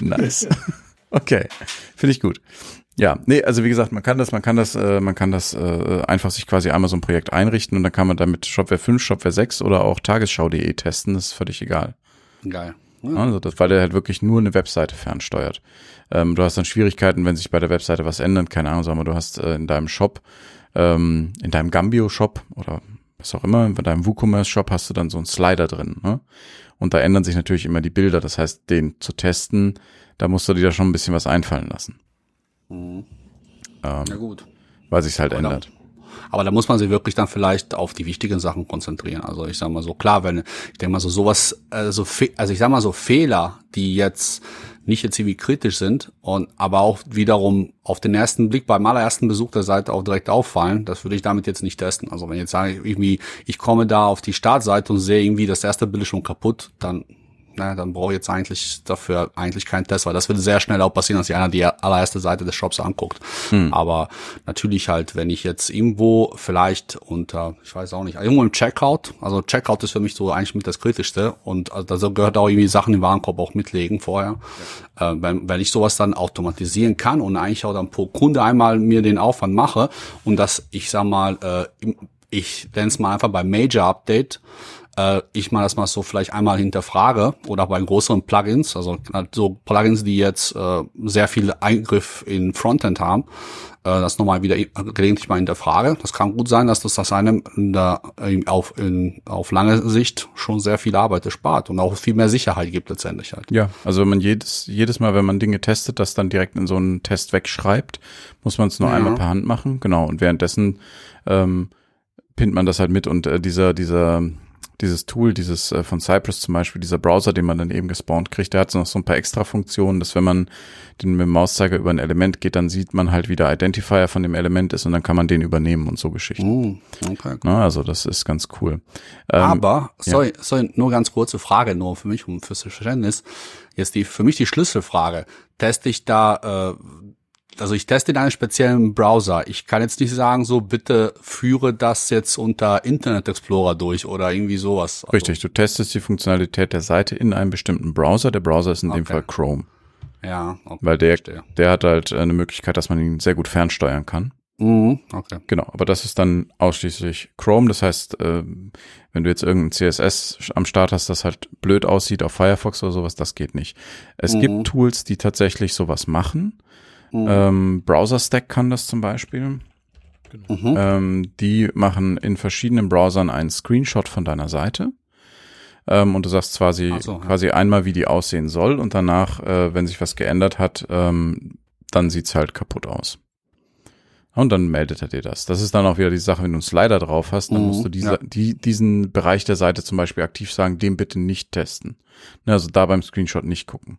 Nice. Okay, finde ich gut. Ja, nee, also wie gesagt, man kann das, man kann das, äh, man kann das äh, einfach sich quasi einmal so ein Projekt einrichten und dann kann man damit Shopware 5, Shopware 6 oder auch Tagesschau.de testen, das ist völlig egal. Geil. Ja. Also das, weil der halt wirklich nur eine Webseite fernsteuert. Ähm, du hast dann Schwierigkeiten, wenn sich bei der Webseite was ändert, keine Ahnung, sagen wir, du hast äh, in deinem Shop, ähm, in deinem Gambio-Shop oder was auch immer, in deinem WooCommerce-Shop hast du dann so einen Slider drin, ne? Und da ändern sich natürlich immer die Bilder. Das heißt, den zu testen, da musst du dir da schon ein bisschen was einfallen lassen, Mhm. ähm, Ja gut. weil sich's halt ändert. Aber da muss man sich wirklich dann vielleicht auf die wichtigen Sachen konzentrieren. Also ich sag mal so, klar, wenn, ich denke mal so sowas, also, also ich sag mal so Fehler, die jetzt nicht jetzt irgendwie kritisch sind und aber auch wiederum auf den ersten Blick beim allerersten Besuch der Seite auch direkt auffallen, das würde ich damit jetzt nicht testen. Also wenn ich jetzt sage, irgendwie, ich komme da auf die Startseite und sehe irgendwie, das erste Bild schon kaputt, dann na, dann brauche ich jetzt eigentlich dafür eigentlich keinen Test, weil das würde sehr schnell auch passieren, dass sich einer die allererste Seite des Shops anguckt. Aber natürlich halt, wenn ich jetzt irgendwo vielleicht unter, ich weiß auch nicht, irgendwo im Checkout, also Checkout ist für mich so eigentlich mit das Kritischste und also da gehört auch irgendwie Sachen im Warenkorb auch mitlegen vorher. Äh, wenn, wenn ich sowas dann automatisieren kann und eigentlich auch dann pro Kunde einmal mir den Aufwand mache und das, ich sag mal, äh, im- ich nenne es mal einfach beim Major Update, äh, ich mal das mal so vielleicht einmal hinterfrage oder bei größeren Plugins, also halt so Plugins, die jetzt äh, sehr viel Eingriff in Frontend haben, äh, das nochmal wieder gelegentlich mal hinterfrage. Das kann gut sein, dass das das einem in der, in, auf, in, auf lange Sicht schon sehr viel Arbeit erspart und auch viel mehr Sicherheit gibt letztendlich halt. Ja, also wenn man jedes, jedes Mal, wenn man Dinge testet, das dann direkt in so einen Test wegschreibt, muss man es nur Ja. einmal per Hand machen. Genau. Und währenddessen ähm, pinnt man das halt mit und äh, dieser, dieser, dieses Tool, dieses äh, von Cypress zum Beispiel, dieser Browser, den man dann eben gespawnt kriegt, der hat noch so ein paar extra Funktionen, dass wenn man den mit dem Mauszeiger über ein Element geht, dann sieht man halt, wie der Identifier von dem Element ist und dann kann man den übernehmen und so Geschichten. Mm, okay. Na, also das ist ganz cool. Ähm, Aber, sorry, sorry, nur ganz kurze Frage, nur für mich, um fürs Verständnis. Jetzt die, für mich die Schlüsselfrage. Teste ich da, äh, also ich teste in einem speziellen Browser. Ich kann jetzt nicht sagen, so bitte führe das jetzt unter Internet Explorer durch oder irgendwie sowas. Also, Richtig, du testest die Funktionalität der Seite in einem bestimmten Browser. Der Browser ist in dem Okay. Fall Chrome, Ja, okay. weil der, verstehe. der hat halt äh, eine Möglichkeit, dass man ihn sehr gut fernsteuern kann. Mhm, okay. Genau, aber das ist dann ausschließlich Chrome. Das heißt, ähm, wenn du jetzt irgendein CSS am Start hast, das halt blöd aussieht auf Firefox oder sowas, das geht nicht. Es Mhm. gibt Tools, die tatsächlich sowas machen. Mhm. Ähm, Browser Stack kann das zum Beispiel. Mhm. Ähm, die machen in verschiedenen Browsern einen Screenshot von deiner Seite. Ähm, und du sagst quasi, so, ja. quasi einmal, wie die aussehen soll. Und danach, äh, wenn sich was geändert hat, ähm, dann sieht's halt kaputt aus. Und dann meldet er dir das. Das ist dann auch wieder die Sache, wenn du einen Slider drauf hast, dann Mhm, musst du diese, ja. die, diesen Bereich der Seite zum Beispiel aktiv sagen, den bitte nicht testen. Ne, Also da beim Screenshot nicht gucken.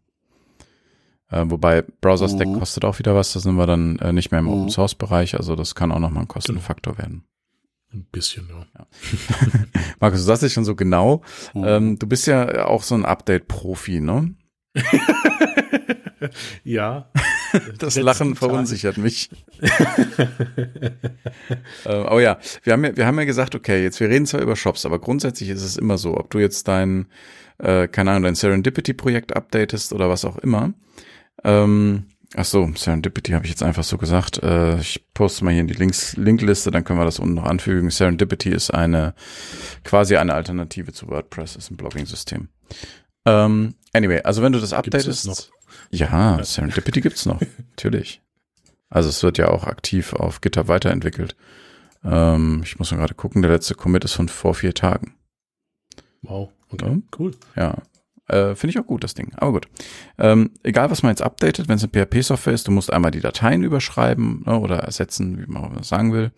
Äh, wobei Browser Stack Mhm. kostet auch wieder was, da sind wir dann äh, nicht mehr im Mhm. Open Source Bereich, also das kann auch nochmal ein Kostenfaktor werden. Ein bisschen, ja. Markus, du sagst es schon so genau. Mhm. Ähm, du bist ja auch so ein Update-Profi, ne? Ja. Das Lachen verunsichert mich. äh, oh ja, wir haben ja, wir haben ja gesagt, okay, jetzt wir reden zwar über Shops, aber grundsätzlich ist es immer so, ob du jetzt dein, äh, keine Ahnung, dein Serendipity-Projekt updatest oder was auch immer. Ähm, ach so, Serendipity habe ich jetzt einfach so gesagt. Äh, ich poste mal hier in die Links, Linkliste, dann können wir das unten noch anfügen. Serendipity ist eine quasi eine Alternative zu WordPress, ist ein Blogging-System. Ähm, anyway, also wenn du das updatest, noch? ja, Serendipity gibt's noch, natürlich. Also es wird ja auch aktiv auf GitHub weiterentwickelt. Ähm, ich muss mal gerade gucken, der letzte Commit ist von vor vier Tagen. Wow, okay, ja. cool. Ja, äh, Finde ich auch gut, das Ding. Aber gut. Ähm, egal, was man jetzt updatet, wenn es eine PHP-Software ist, du musst einmal die Dateien überschreiben ne, oder ersetzen, wie man auch sagen will,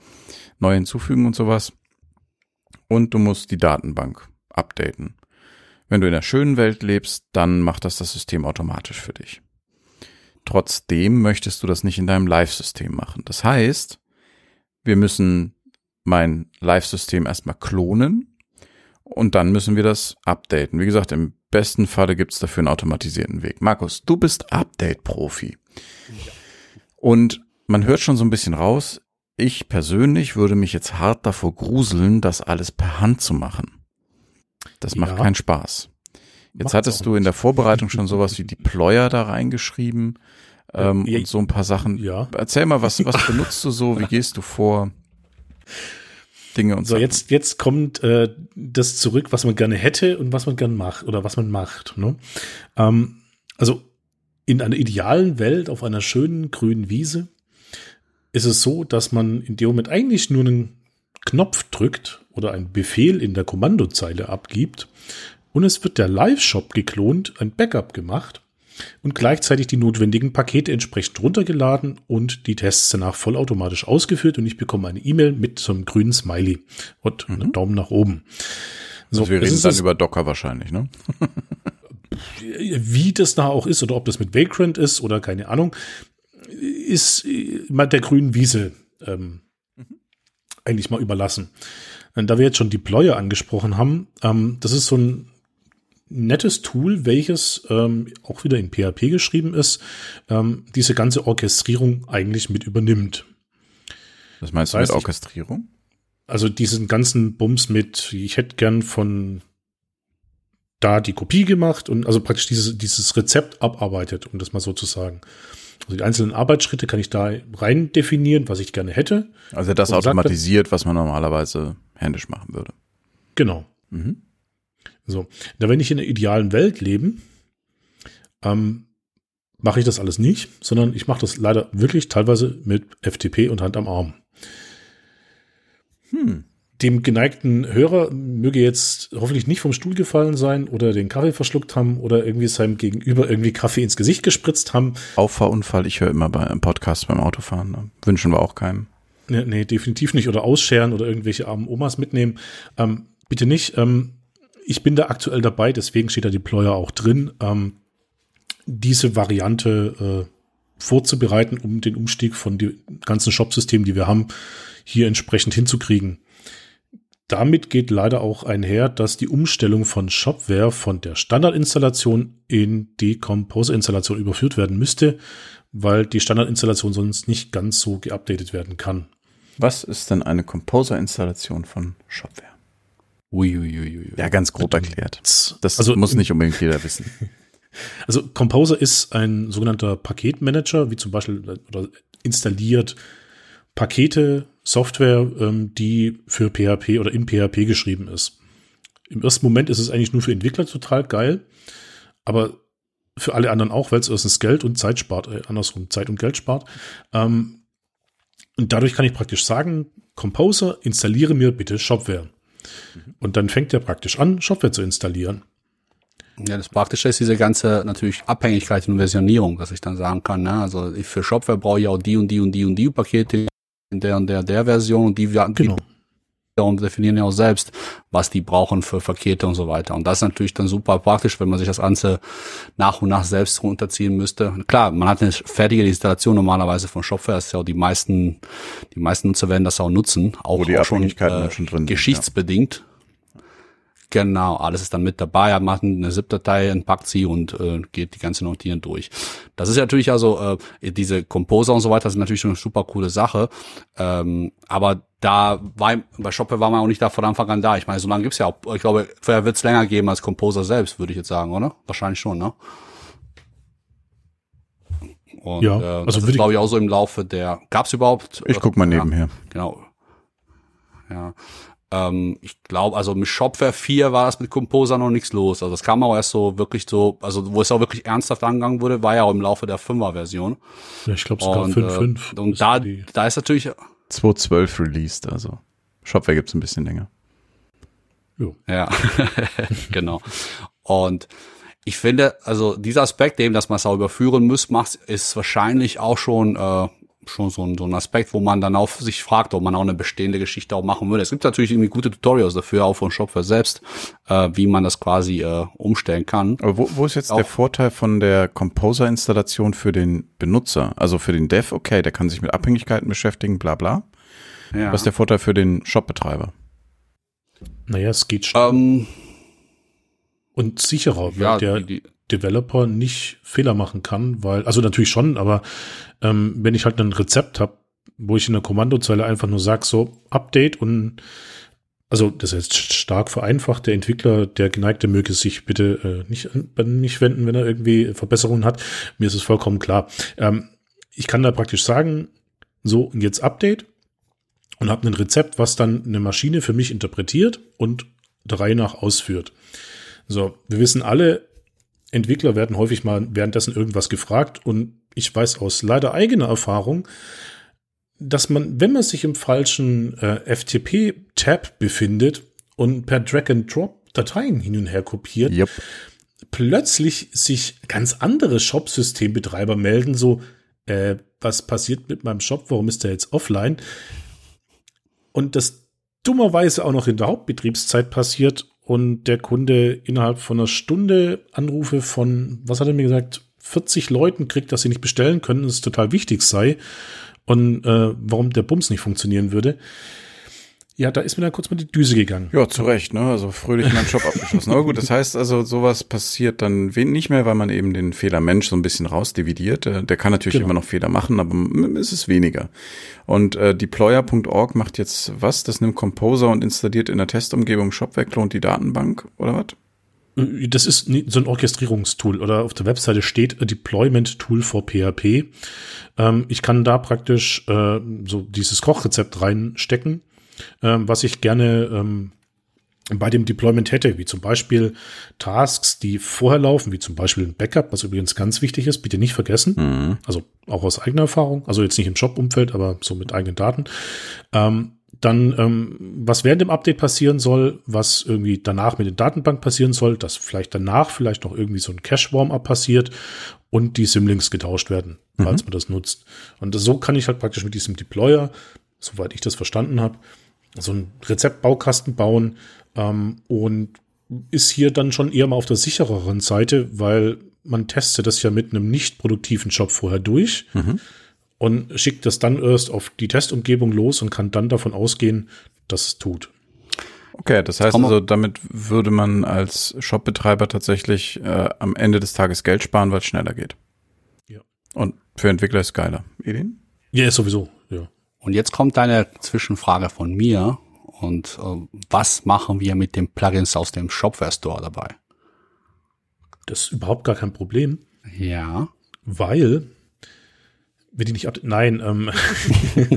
neu hinzufügen und sowas. Und du musst die Datenbank updaten. Wenn du in der schönen Welt lebst, dann macht das das System automatisch für dich. Trotzdem möchtest du das nicht in deinem Live-System machen. Das heißt, wir müssen mein Live-System erstmal klonen und dann müssen wir das updaten. Wie gesagt, im besten Falle gibt's dafür einen automatisierten Weg. Markus, du bist Update-Profi. Und man hört schon so ein bisschen raus, ich persönlich würde mich jetzt hart davor gruseln, das alles per Hand zu machen. Das macht ja. keinen Spaß. Jetzt Macht's hattest du in der Vorbereitung schon sowas wie Deployer da reingeschrieben ähm, ja, und so ein paar Sachen. Ja. Erzähl mal, was, was benutzt du so? Wie gehst du vor? Dinge und so. Sachen. jetzt jetzt kommt äh, das zurück, was man gerne hätte und was man gern macht oder was man macht. Ne? Ähm, also in einer idealen Welt auf einer schönen grünen Wiese ist es so, dass man in dem Moment eigentlich nur einen Knopf drückt oder einen Befehl in der Kommandozeile abgibt und es wird der Live-Shop geklont, ein Backup gemacht und gleichzeitig die notwendigen Pakete entsprechend runtergeladen und die Tests danach vollautomatisch ausgeführt und ich bekomme eine E-Mail mit so einem grünen Smiley und mhm. einen Daumen nach oben. So, also wir reden dann über Docker wahrscheinlich, ne? Wie das da auch ist oder ob das mit Vagrant ist oder keine Ahnung, ist mal der grünen Wiese ähm, mhm. eigentlich mal überlassen. Da wir jetzt schon Deployer angesprochen haben, ähm, das ist so ein nettes Tool, welches ähm, auch wieder in PHP geschrieben ist, ähm, diese ganze Orchestrierung eigentlich mit übernimmt. Was meinst du mit Orchestrierung? also diesen ganzen Bums mit, ich hätte gern von da die Kopie gemacht und also praktisch dieses, dieses Rezept abarbeitet, um das mal so zu sagen. Also die einzelnen Arbeitsschritte kann ich da rein definieren, was ich gerne hätte. Also das automatisiert, was man normalerweise händisch machen würde. Genau. Mhm. So, da wenn ich in einer idealen Welt lebe, ähm, mache ich das alles nicht, sondern ich mache das leider wirklich teilweise mit FTP und Hand am Arm. Hm. Dem geneigten Hörer möge jetzt hoffentlich nicht vom Stuhl gefallen sein oder den Kaffee verschluckt haben oder irgendwie seinem Gegenüber irgendwie Kaffee ins Gesicht gespritzt haben. Auffahrunfall, ich höre immer bei einem Podcast beim Autofahren. Ne? Wünschen wir auch keinem. Nee, nee, definitiv nicht. Oder ausscheren oder irgendwelche armen Omas mitnehmen. Ähm, bitte nicht. Ähm, ich bin da aktuell dabei, deswegen steht der Deployer auch drin, ähm, diese Variante äh, vorzubereiten, um den Umstieg von den ganzen Shop-Systemen, die wir haben, hier entsprechend hinzukriegen. Damit geht leider auch einher, dass die Umstellung von Shopware von der Standardinstallation in die Composer-Installation überführt werden müsste, weil die Standardinstallation sonst nicht ganz so geupdatet werden kann. Was ist denn eine Composer-Installation von Shopware? Uiuiui. Ja, ganz grob erklärt. Das also, muss nicht unbedingt jeder wissen. Also Composer ist ein sogenannter Paketmanager, wie zum Beispiel oder installiert Pakete, Software, ähm, die für PHP oder in PHP geschrieben ist. Im ersten Moment ist es eigentlich nur für Entwickler total geil, aber für alle anderen auch, weil es erstens Geld und Zeit spart, äh, andersrum, Zeit und Geld spart. Ähm, und dadurch kann ich praktisch sagen, Composer, installiere mir bitte Shopware. Mhm. Und dann fängt er praktisch an, Shopware zu installieren. Ja, das Praktische ist diese ganze natürlich Abhängigkeit und Versionierung, dass ich dann sagen kann, ne, also für Shopware brauche ich auch die und die und die und die Pakete in der und der der Version und die, genau. Und definieren ja auch selbst, was die brauchen für Pakete und so weiter. Und das ist natürlich dann super praktisch, wenn man sich das Ganze nach und nach selbst runterziehen müsste. Klar, man hat eine fertige Installation normalerweise von Shopware, das ist ja auch die meisten, die meisten Nutzer werden das auch nutzen, auch, Wo die auch schon, äh, schon drin geschichtsbedingt. Sind, ja. Genau, alles ist dann mit dabei, er macht eine ZIP-Datei, entpackt sie und äh, geht die ganze Notieren durch. Das ist natürlich also, äh, diese Composer und so weiter sind natürlich schon eine super coole Sache. Ähm, aber da war, bei Shopware war man auch nicht da von Anfang an da. Ich meine, so lange gibt's ja auch, ich glaube, vorher wird's länger geben als Composer selbst, würde ich jetzt sagen, oder? Wahrscheinlich schon, ne? Und, ja, äh, also das glaube ich, auch so im Laufe der, gab's überhaupt? Ich guck mal nebenher. Ja, genau. Ja. Ähm, ich glaube, also mit Shopware 4 war das mit Composer noch nichts los. Also das kam auch erst so wirklich so, also wo es auch wirklich ernsthaft angegangen wurde, war ja auch im Laufe der 5er Version. Ja, ich glaube sogar 5.5. Äh, und da, da ist natürlich, 2012 released, also Shopware gibt's ein bisschen länger. Jo. Ja, genau. Und ich finde, also dieser Aspekt, dem, dass man es auch überführen muss, macht, ist wahrscheinlich auch schon äh, schon so ein, so ein Aspekt, wo man dann auch sich fragt, ob man auch eine bestehende Geschichte auch machen würde. Es gibt natürlich irgendwie gute Tutorials dafür, auch von Shopware selbst, äh, wie man das quasi äh, umstellen kann. Aber wo, wo ist jetzt auch der Vorteil von der Composer-Installation für den Benutzer? Also für den Dev, okay, der kann sich mit Abhängigkeiten beschäftigen, bla bla. Ja. Was ist der Vorteil für den Shopbetreiber? Naja, es geht schon. Ähm, und sicherer, ja, der die, die, Developer nicht Fehler machen kann, weil, also natürlich schon, aber ähm, wenn ich halt ein Rezept habe, wo ich in der Kommandozeile einfach nur sage, so Update und also das ist stark vereinfacht. Der Entwickler, der Geneigte, möge sich bitte äh, nicht nicht wenden, wenn er irgendwie Verbesserungen hat. Mir ist es vollkommen klar. Ähm, ich kann da praktisch sagen, so und jetzt Update und habe ein Rezept, was dann eine Maschine für mich interpretiert und der Reihe nach ausführt. So, wir wissen alle, Entwickler werden häufig mal währenddessen irgendwas gefragt und ich weiß aus leider eigener Erfahrung, dass man, wenn man sich im falschen äh, FTP-Tab befindet und per Drag and Drop Dateien hin und her kopiert, yep. plötzlich sich ganz andere Shop-Systembetreiber melden, so, äh, was passiert mit meinem Shop, warum ist der jetzt offline? Und das dummerweise auch noch in der Hauptbetriebszeit passiert und der Kunde innerhalb von einer Stunde Anrufe von, was hat er mir gesagt, 40 Leuten kriegt, dass sie nicht bestellen können, dass es total wichtig sei und äh, warum der Bums nicht funktionieren würde. Ja, da ist mir dann kurz mal die Düse gegangen. Ja, zu Recht, ne? Also fröhlich meinen Job abgeschlossen. Aber gut, das heißt also, sowas passiert dann nicht mehr, weil man eben den Fehler Mensch so ein bisschen rausdividiert. Äh, der kann natürlich genau. immer noch Fehler machen, aber es ist weniger. Und äh, deployer.org macht jetzt was? Das nimmt Composer und installiert in der Testumgebung Shopware und die Datenbank, oder was? Äh, das ist so ein Orchestrierungstool oder auf der Webseite steht Deployment Tool for PHP. Ähm, ich kann da praktisch äh, so dieses Kochrezept reinstecken ähm, was ich gerne ähm, bei dem Deployment hätte, wie zum Beispiel Tasks, die vorher laufen, wie zum Beispiel ein Backup, was übrigens ganz wichtig ist, bitte nicht vergessen. Mhm. Also auch aus eigener Erfahrung, also jetzt nicht im Shop-Umfeld, aber so mit eigenen Daten. Ähm, dann, ähm, was während dem Update passieren soll, was irgendwie danach mit der Datenbank passieren soll, dass vielleicht danach vielleicht noch irgendwie so ein Cache-Warm-Up passiert und die Symlinks getauscht werden, falls mhm. man das nutzt. Und so kann ich halt praktisch mit diesem Deployer, soweit ich das verstanden habe, so ein Rezeptbaukasten bauen ähm, und ist hier dann schon eher mal auf der sichereren Seite, weil man testet das ja mit einem nicht produktiven Job vorher durch mhm. und schickt das dann erst auf die Testumgebung los und kann dann davon ausgehen, dass es tut. Okay, das heißt also, damit würde man als Shopbetreiber tatsächlich äh, am Ende des Tages Geld sparen, weil es schneller geht. Ja. Und für Entwickler ist geiler. Edin? Ja, sowieso. Und jetzt kommt eine Zwischenfrage von mir. Und äh, was machen wir mit den Plugins aus dem Shopware Store dabei? Das ist überhaupt gar kein Problem. Ja. Weil, wenn die nicht ab. Nein, ähm.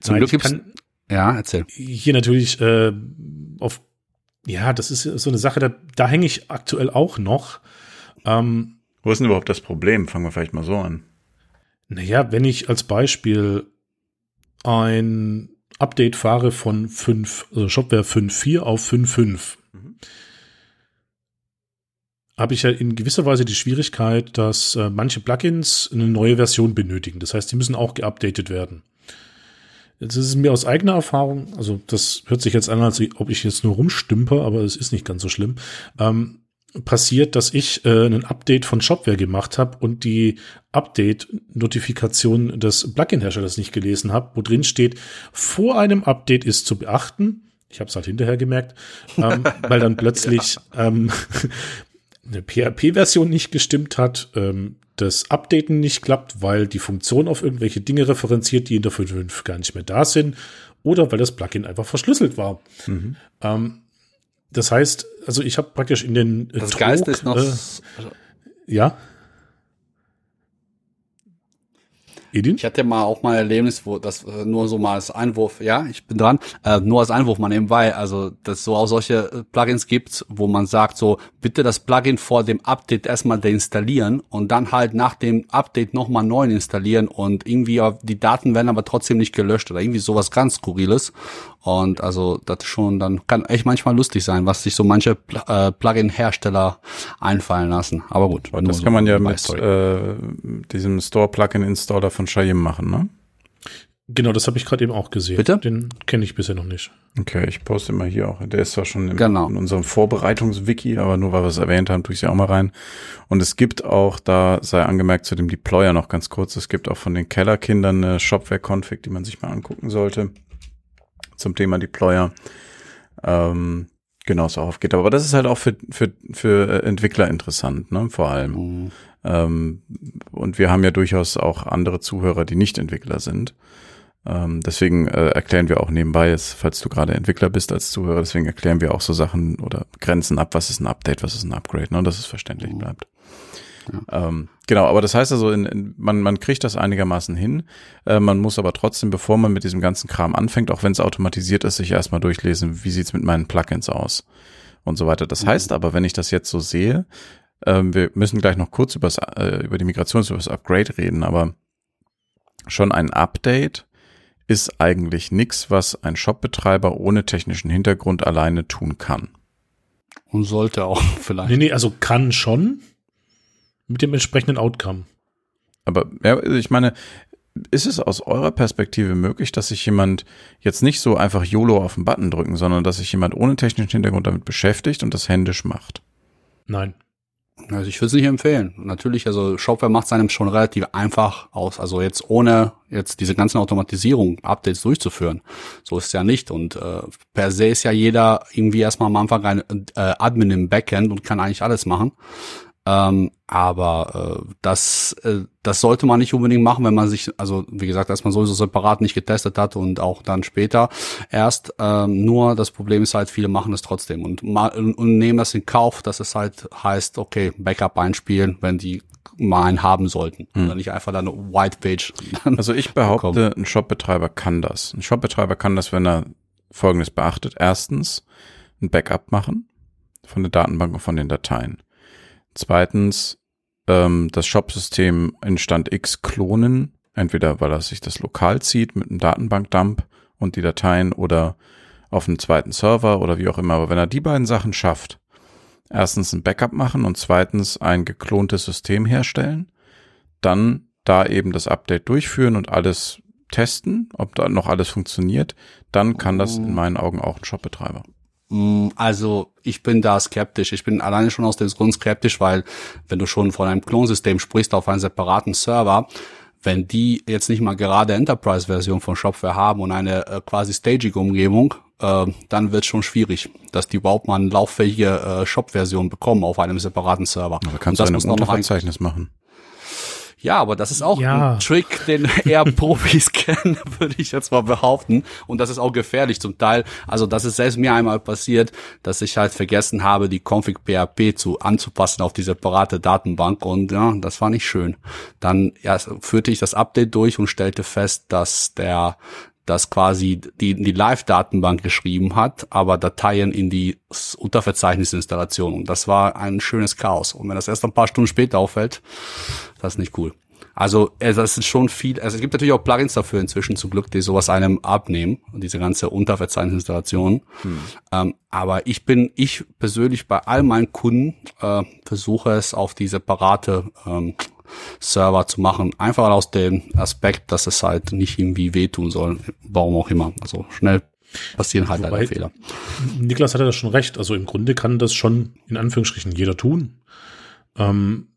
Zum Nein, Glück gibt's. Kann ja, erzähl. Hier natürlich äh, auf. Ja, das ist so eine Sache, da, da hänge ich aktuell auch noch. Ähm, Wo ist denn überhaupt das Problem? Fangen wir vielleicht mal so an. Naja, wenn ich als Beispiel ein Update fahre von 5, also Shopware 5.4 auf 5.5, mhm. habe ich ja in gewisser Weise die Schwierigkeit, dass äh, manche Plugins eine neue Version benötigen. Das heißt, die müssen auch geupdatet werden. Jetzt ist es mir aus eigener Erfahrung, also das hört sich jetzt an, als ob ich jetzt nur rumstümper, aber es ist nicht ganz so schlimm. Ähm, passiert, dass ich äh, ein Update von Shopware gemacht habe und die Update-Notifikation des Plugin-Herstellers nicht gelesen habe, wo drin steht, vor einem Update ist zu beachten. Ich habe es halt hinterher gemerkt, ähm, weil dann plötzlich ja. ähm, eine PHP-Version nicht gestimmt hat, ähm, das Updaten nicht klappt, weil die Funktion auf irgendwelche Dinge referenziert, die in der 5.5 gar nicht mehr da sind, oder weil das Plugin einfach verschlüsselt war. Mhm. Ähm, das heißt, also ich habe praktisch in den äh, Das Trog, Geist ist noch. Äh, ja. Edin? Ich hatte mal auch mal ein Erlebnis, wo das äh, nur so mal als Einwurf, ja, ich bin dran, äh, nur als Einwurf mal nebenbei, also dass so auch solche äh, Plugins gibt, wo man sagt so, bitte das Plugin vor dem Update erstmal deinstallieren und dann halt nach dem Update nochmal neu installieren und irgendwie die Daten werden aber trotzdem nicht gelöscht oder irgendwie sowas ganz Skurriles. Und also das schon, dann kann echt manchmal lustig sein, was sich so manche Pl äh, Plugin-Hersteller einfallen lassen. Aber gut. Das so kann man ja mit äh, diesem Store-Plugin-Installer von Shayim machen, ne? Genau, das habe ich gerade eben auch gesehen. Bitte? Den kenne ich bisher noch nicht. Okay, ich poste mal hier auch. Der ist zwar schon im, genau. in unserem Vorbereitungswiki, aber nur weil wir es erwähnt haben, tue ich ja auch mal rein. Und es gibt auch, da sei angemerkt zu dem Deployer noch ganz kurz, es gibt auch von den Kellerkindern eine Shopware-Config, die man sich mal angucken sollte zum Thema Deployer. Ähm, genau, so aufgeht. Aber das ist halt auch für, für, für Entwickler interessant, ne, vor allem. Mhm. Ähm, und wir haben ja durchaus auch andere Zuhörer, die nicht Entwickler sind. Ähm, deswegen äh, erklären wir auch nebenbei, jetzt, falls du gerade Entwickler bist als Zuhörer, deswegen erklären wir auch so Sachen oder Grenzen ab, was ist ein Update, was ist ein Upgrade, ne, dass es verständlich mhm. bleibt. Ja. Ähm, genau, aber das heißt also, in, in, man, man kriegt das einigermaßen hin. Äh, man muss aber trotzdem, bevor man mit diesem ganzen Kram anfängt, auch wenn es automatisiert ist, sich erstmal durchlesen, wie sieht's mit meinen Plugins aus und so weiter. Das mhm. heißt aber, wenn ich das jetzt so sehe, ähm, wir müssen gleich noch kurz übers, äh, über die Migration, über das Upgrade reden, aber schon ein Update ist eigentlich nichts, was ein Shopbetreiber ohne technischen Hintergrund alleine tun kann. Und sollte auch vielleicht. Nee, nee, also kann schon mit dem entsprechenden Outcome. Aber ja, ich meine, ist es aus eurer Perspektive möglich, dass sich jemand jetzt nicht so einfach YOLO auf den Button drücken, sondern dass sich jemand ohne technischen Hintergrund damit beschäftigt und das händisch macht? Nein. Also ich würde es nicht empfehlen. Natürlich, also Shopware macht es einem schon relativ einfach aus. Also jetzt ohne jetzt diese ganzen Automatisierung, Updates durchzuführen. So ist es ja nicht. Und äh, per se ist ja jeder irgendwie erstmal am Anfang ein äh, Admin im Backend und kann eigentlich alles machen. Ähm, aber äh, das, äh, das sollte man nicht unbedingt machen, wenn man sich, also wie gesagt, dass man sowieso separat nicht getestet hat und auch dann später erst. Ähm, nur das Problem ist halt, viele machen es trotzdem und, mal, und, nehmen das in Kauf, dass es halt heißt, okay, Backup einspielen, wenn die mal einen haben sollten. Hm. Oder nicht einfach dann eine White Page. Also ich behaupte, ein Shopbetreiber kann das. Ein Shopbetreiber kann das, wenn er Folgendes beachtet. Erstens, ein Backup machen von der Datenbank und von den Dateien. Zweitens, ähm, das Shop-System in Stand X klonen, entweder weil er sich das lokal zieht mit einem Datenbankdump und die Dateien oder auf einem zweiten Server oder wie auch immer. Aber wenn er die beiden Sachen schafft, erstens ein Backup machen und zweitens ein geklontes System herstellen, dann da eben das Update durchführen und alles testen, ob da noch alles funktioniert, dann kann das in meinen Augen auch ein Shopbetreiber. Mm, also ich bin da skeptisch. Ich bin alleine schon aus dem Grund skeptisch, weil wenn du schon von einem Klonsystem sprichst auf einen separaten Server, wenn die jetzt nicht mal gerade Enterprise-Version von Shopware haben und eine äh, quasi Staging-Umgebung, äh, dann wird schon schwierig, dass die überhaupt mal eine lauffähige äh, Shop-Version bekommen auf einem separaten Server. Aber kannst und das du ein Unterverzeichnis machen? Ja, aber das ist auch ja. ein Trick, den eher Profis kennen, würde ich jetzt mal behaupten. Und das ist auch gefährlich zum Teil. Also das ist selbst mir einmal passiert, dass ich halt vergessen habe, die Config PHP zu anzupassen auf die separate Datenbank. Und ja, das war nicht schön. Dann ja, führte ich das Update durch und stellte fest, dass der das quasi die, die Live-Datenbank geschrieben hat, aber Dateien in die Unterverzeichnisinstallation. Und das war ein schönes Chaos. Und wenn das erst ein paar Stunden später auffällt, das ist nicht cool. Also es ist schon viel, also es gibt natürlich auch Plugins dafür inzwischen zum Glück, die sowas einem abnehmen und diese ganze Unterverzeichnisinstallation. Hm. Ähm, aber ich bin, ich persönlich bei all meinen Kunden äh, versuche es auf die separate ähm, Server zu machen. Einfach aus dem Aspekt, dass es halt nicht irgendwie wehtun soll. Warum auch immer. Also schnell passieren halt Wobei, leider Fehler. Niklas hatte das schon recht. Also im Grunde kann das schon in Anführungsstrichen jeder tun. Ähm,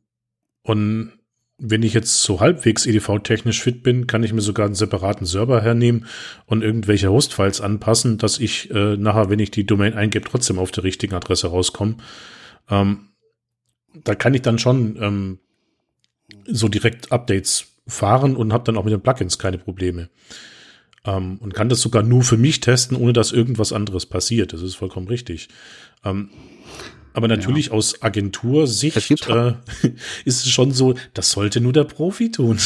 und wenn ich jetzt so halbwegs EDV-technisch fit bin, kann ich mir sogar einen separaten Server hernehmen und irgendwelche Host-Files anpassen, dass ich äh, nachher, wenn ich die Domain eingebe, trotzdem auf der richtigen Adresse rauskomme. Ähm, da kann ich dann schon ähm, so direkt Updates fahren und habe dann auch mit den Plugins keine Probleme. Ähm, und kann das sogar nur für mich testen, ohne dass irgendwas anderes passiert. Das ist vollkommen richtig. Ähm, Aber natürlich ja. aus Agentursicht äh, ist es schon so, das sollte nur der Profi tun.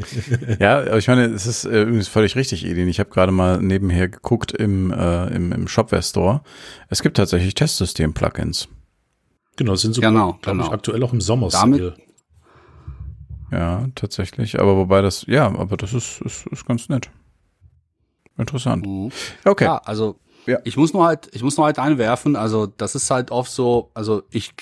ja, aber ich meine, es ist äh, übrigens völlig richtig, Edin. Ich habe gerade mal nebenher geguckt im, äh, im, im Shopware Store. Es gibt tatsächlich Testsystem-Plugins. Genau, sind so, genau, genau. Ich, aktuell auch im Sommer. Ja, tatsächlich. Aber wobei das, ja, aber das ist, ist, ist ganz nett. Interessant. Mhm. Okay. Ja, also ja. ich muss nur halt, ich muss nur halt einwerfen, also das ist halt oft so, also ich,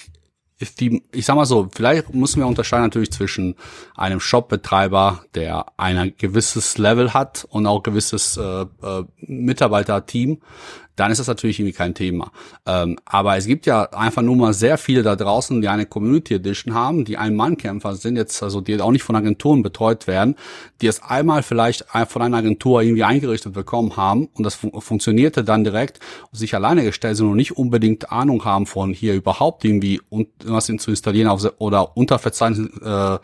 die, ich sag mal so, vielleicht müssen wir unterscheiden natürlich zwischen einem Shopbetreiber, der ein gewisses Level hat und auch gewisses äh, äh, Mitarbeiterteam, dann ist das natürlich irgendwie kein Thema. Ähm, aber es gibt ja einfach nur mal sehr viele da draußen, die eine Community Edition haben, die Ein-Mann-Kämpfer sind jetzt, also die auch nicht von Agenturen betreut werden, die es einmal vielleicht von einer Agentur irgendwie eingerichtet bekommen haben und das fun funktionierte dann direkt und sich alleine gestellt sind und nicht unbedingt Ahnung haben von hier überhaupt irgendwie und was zu installieren auf, oder Unterverzeichnis, äh,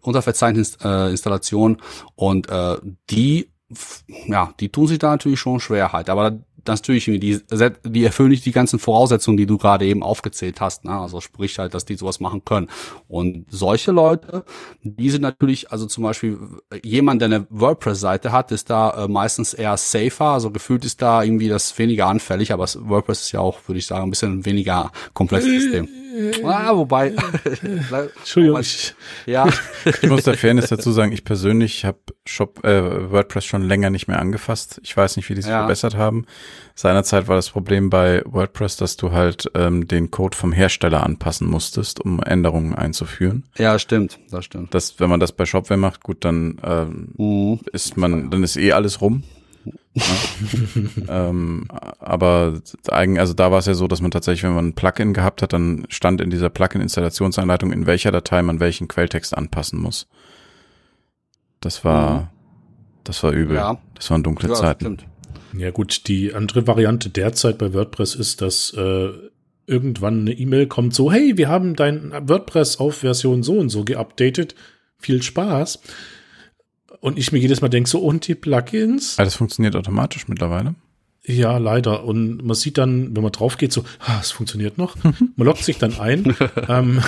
Unterverzeichnis äh, Installation und äh, die ja, die tun sich da natürlich schon schwer halt. Aber natürlich, die, die erfüllen nicht die ganzen Voraussetzungen, die du gerade eben aufgezählt hast. Ne? Also sprich halt, dass die sowas machen können. Und solche Leute, die sind natürlich, also zum Beispiel jemand, der eine WordPress-Seite hat, ist da äh, meistens eher safer. Also gefühlt ist da irgendwie das weniger anfällig, aber WordPress ist ja auch, würde ich sagen, ein bisschen weniger komplexes System. Ah, wobei. Entschuldigung. ja. Ich muss der Fairness dazu sagen, ich persönlich habe Shop äh, WordPress schon länger nicht mehr angefasst. Ich weiß nicht, wie die sich ja. verbessert haben. Seinerzeit war das Problem bei WordPress, dass du halt ähm, den Code vom Hersteller anpassen musstest, um Änderungen einzuführen. Ja, stimmt, das stimmt. Das, wenn man das bei Shopware macht, gut, dann ähm, mhm. ist man, dann ist eh alles rum. ähm, aber eigen, also da war es ja so, dass man tatsächlich, wenn man ein Plugin gehabt hat, dann stand in dieser Plugin-Installationsanleitung, in welcher Datei man welchen Quelltext anpassen muss. Das war, mhm. das war übel. Ja. Das waren dunkle ja, Zeiten. Stimmt. Ja gut, die andere Variante derzeit bei WordPress ist, dass äh, irgendwann eine E-Mail kommt so, hey, wir haben dein WordPress auf Version so und so geupdatet. Viel Spaß. Und ich mir jedes Mal denke so, und die Plugins? Ja, das funktioniert automatisch mittlerweile. Ja, leider. Und man sieht dann, wenn man drauf geht, so, ah, es funktioniert noch. Man lockt sich dann ein ähm,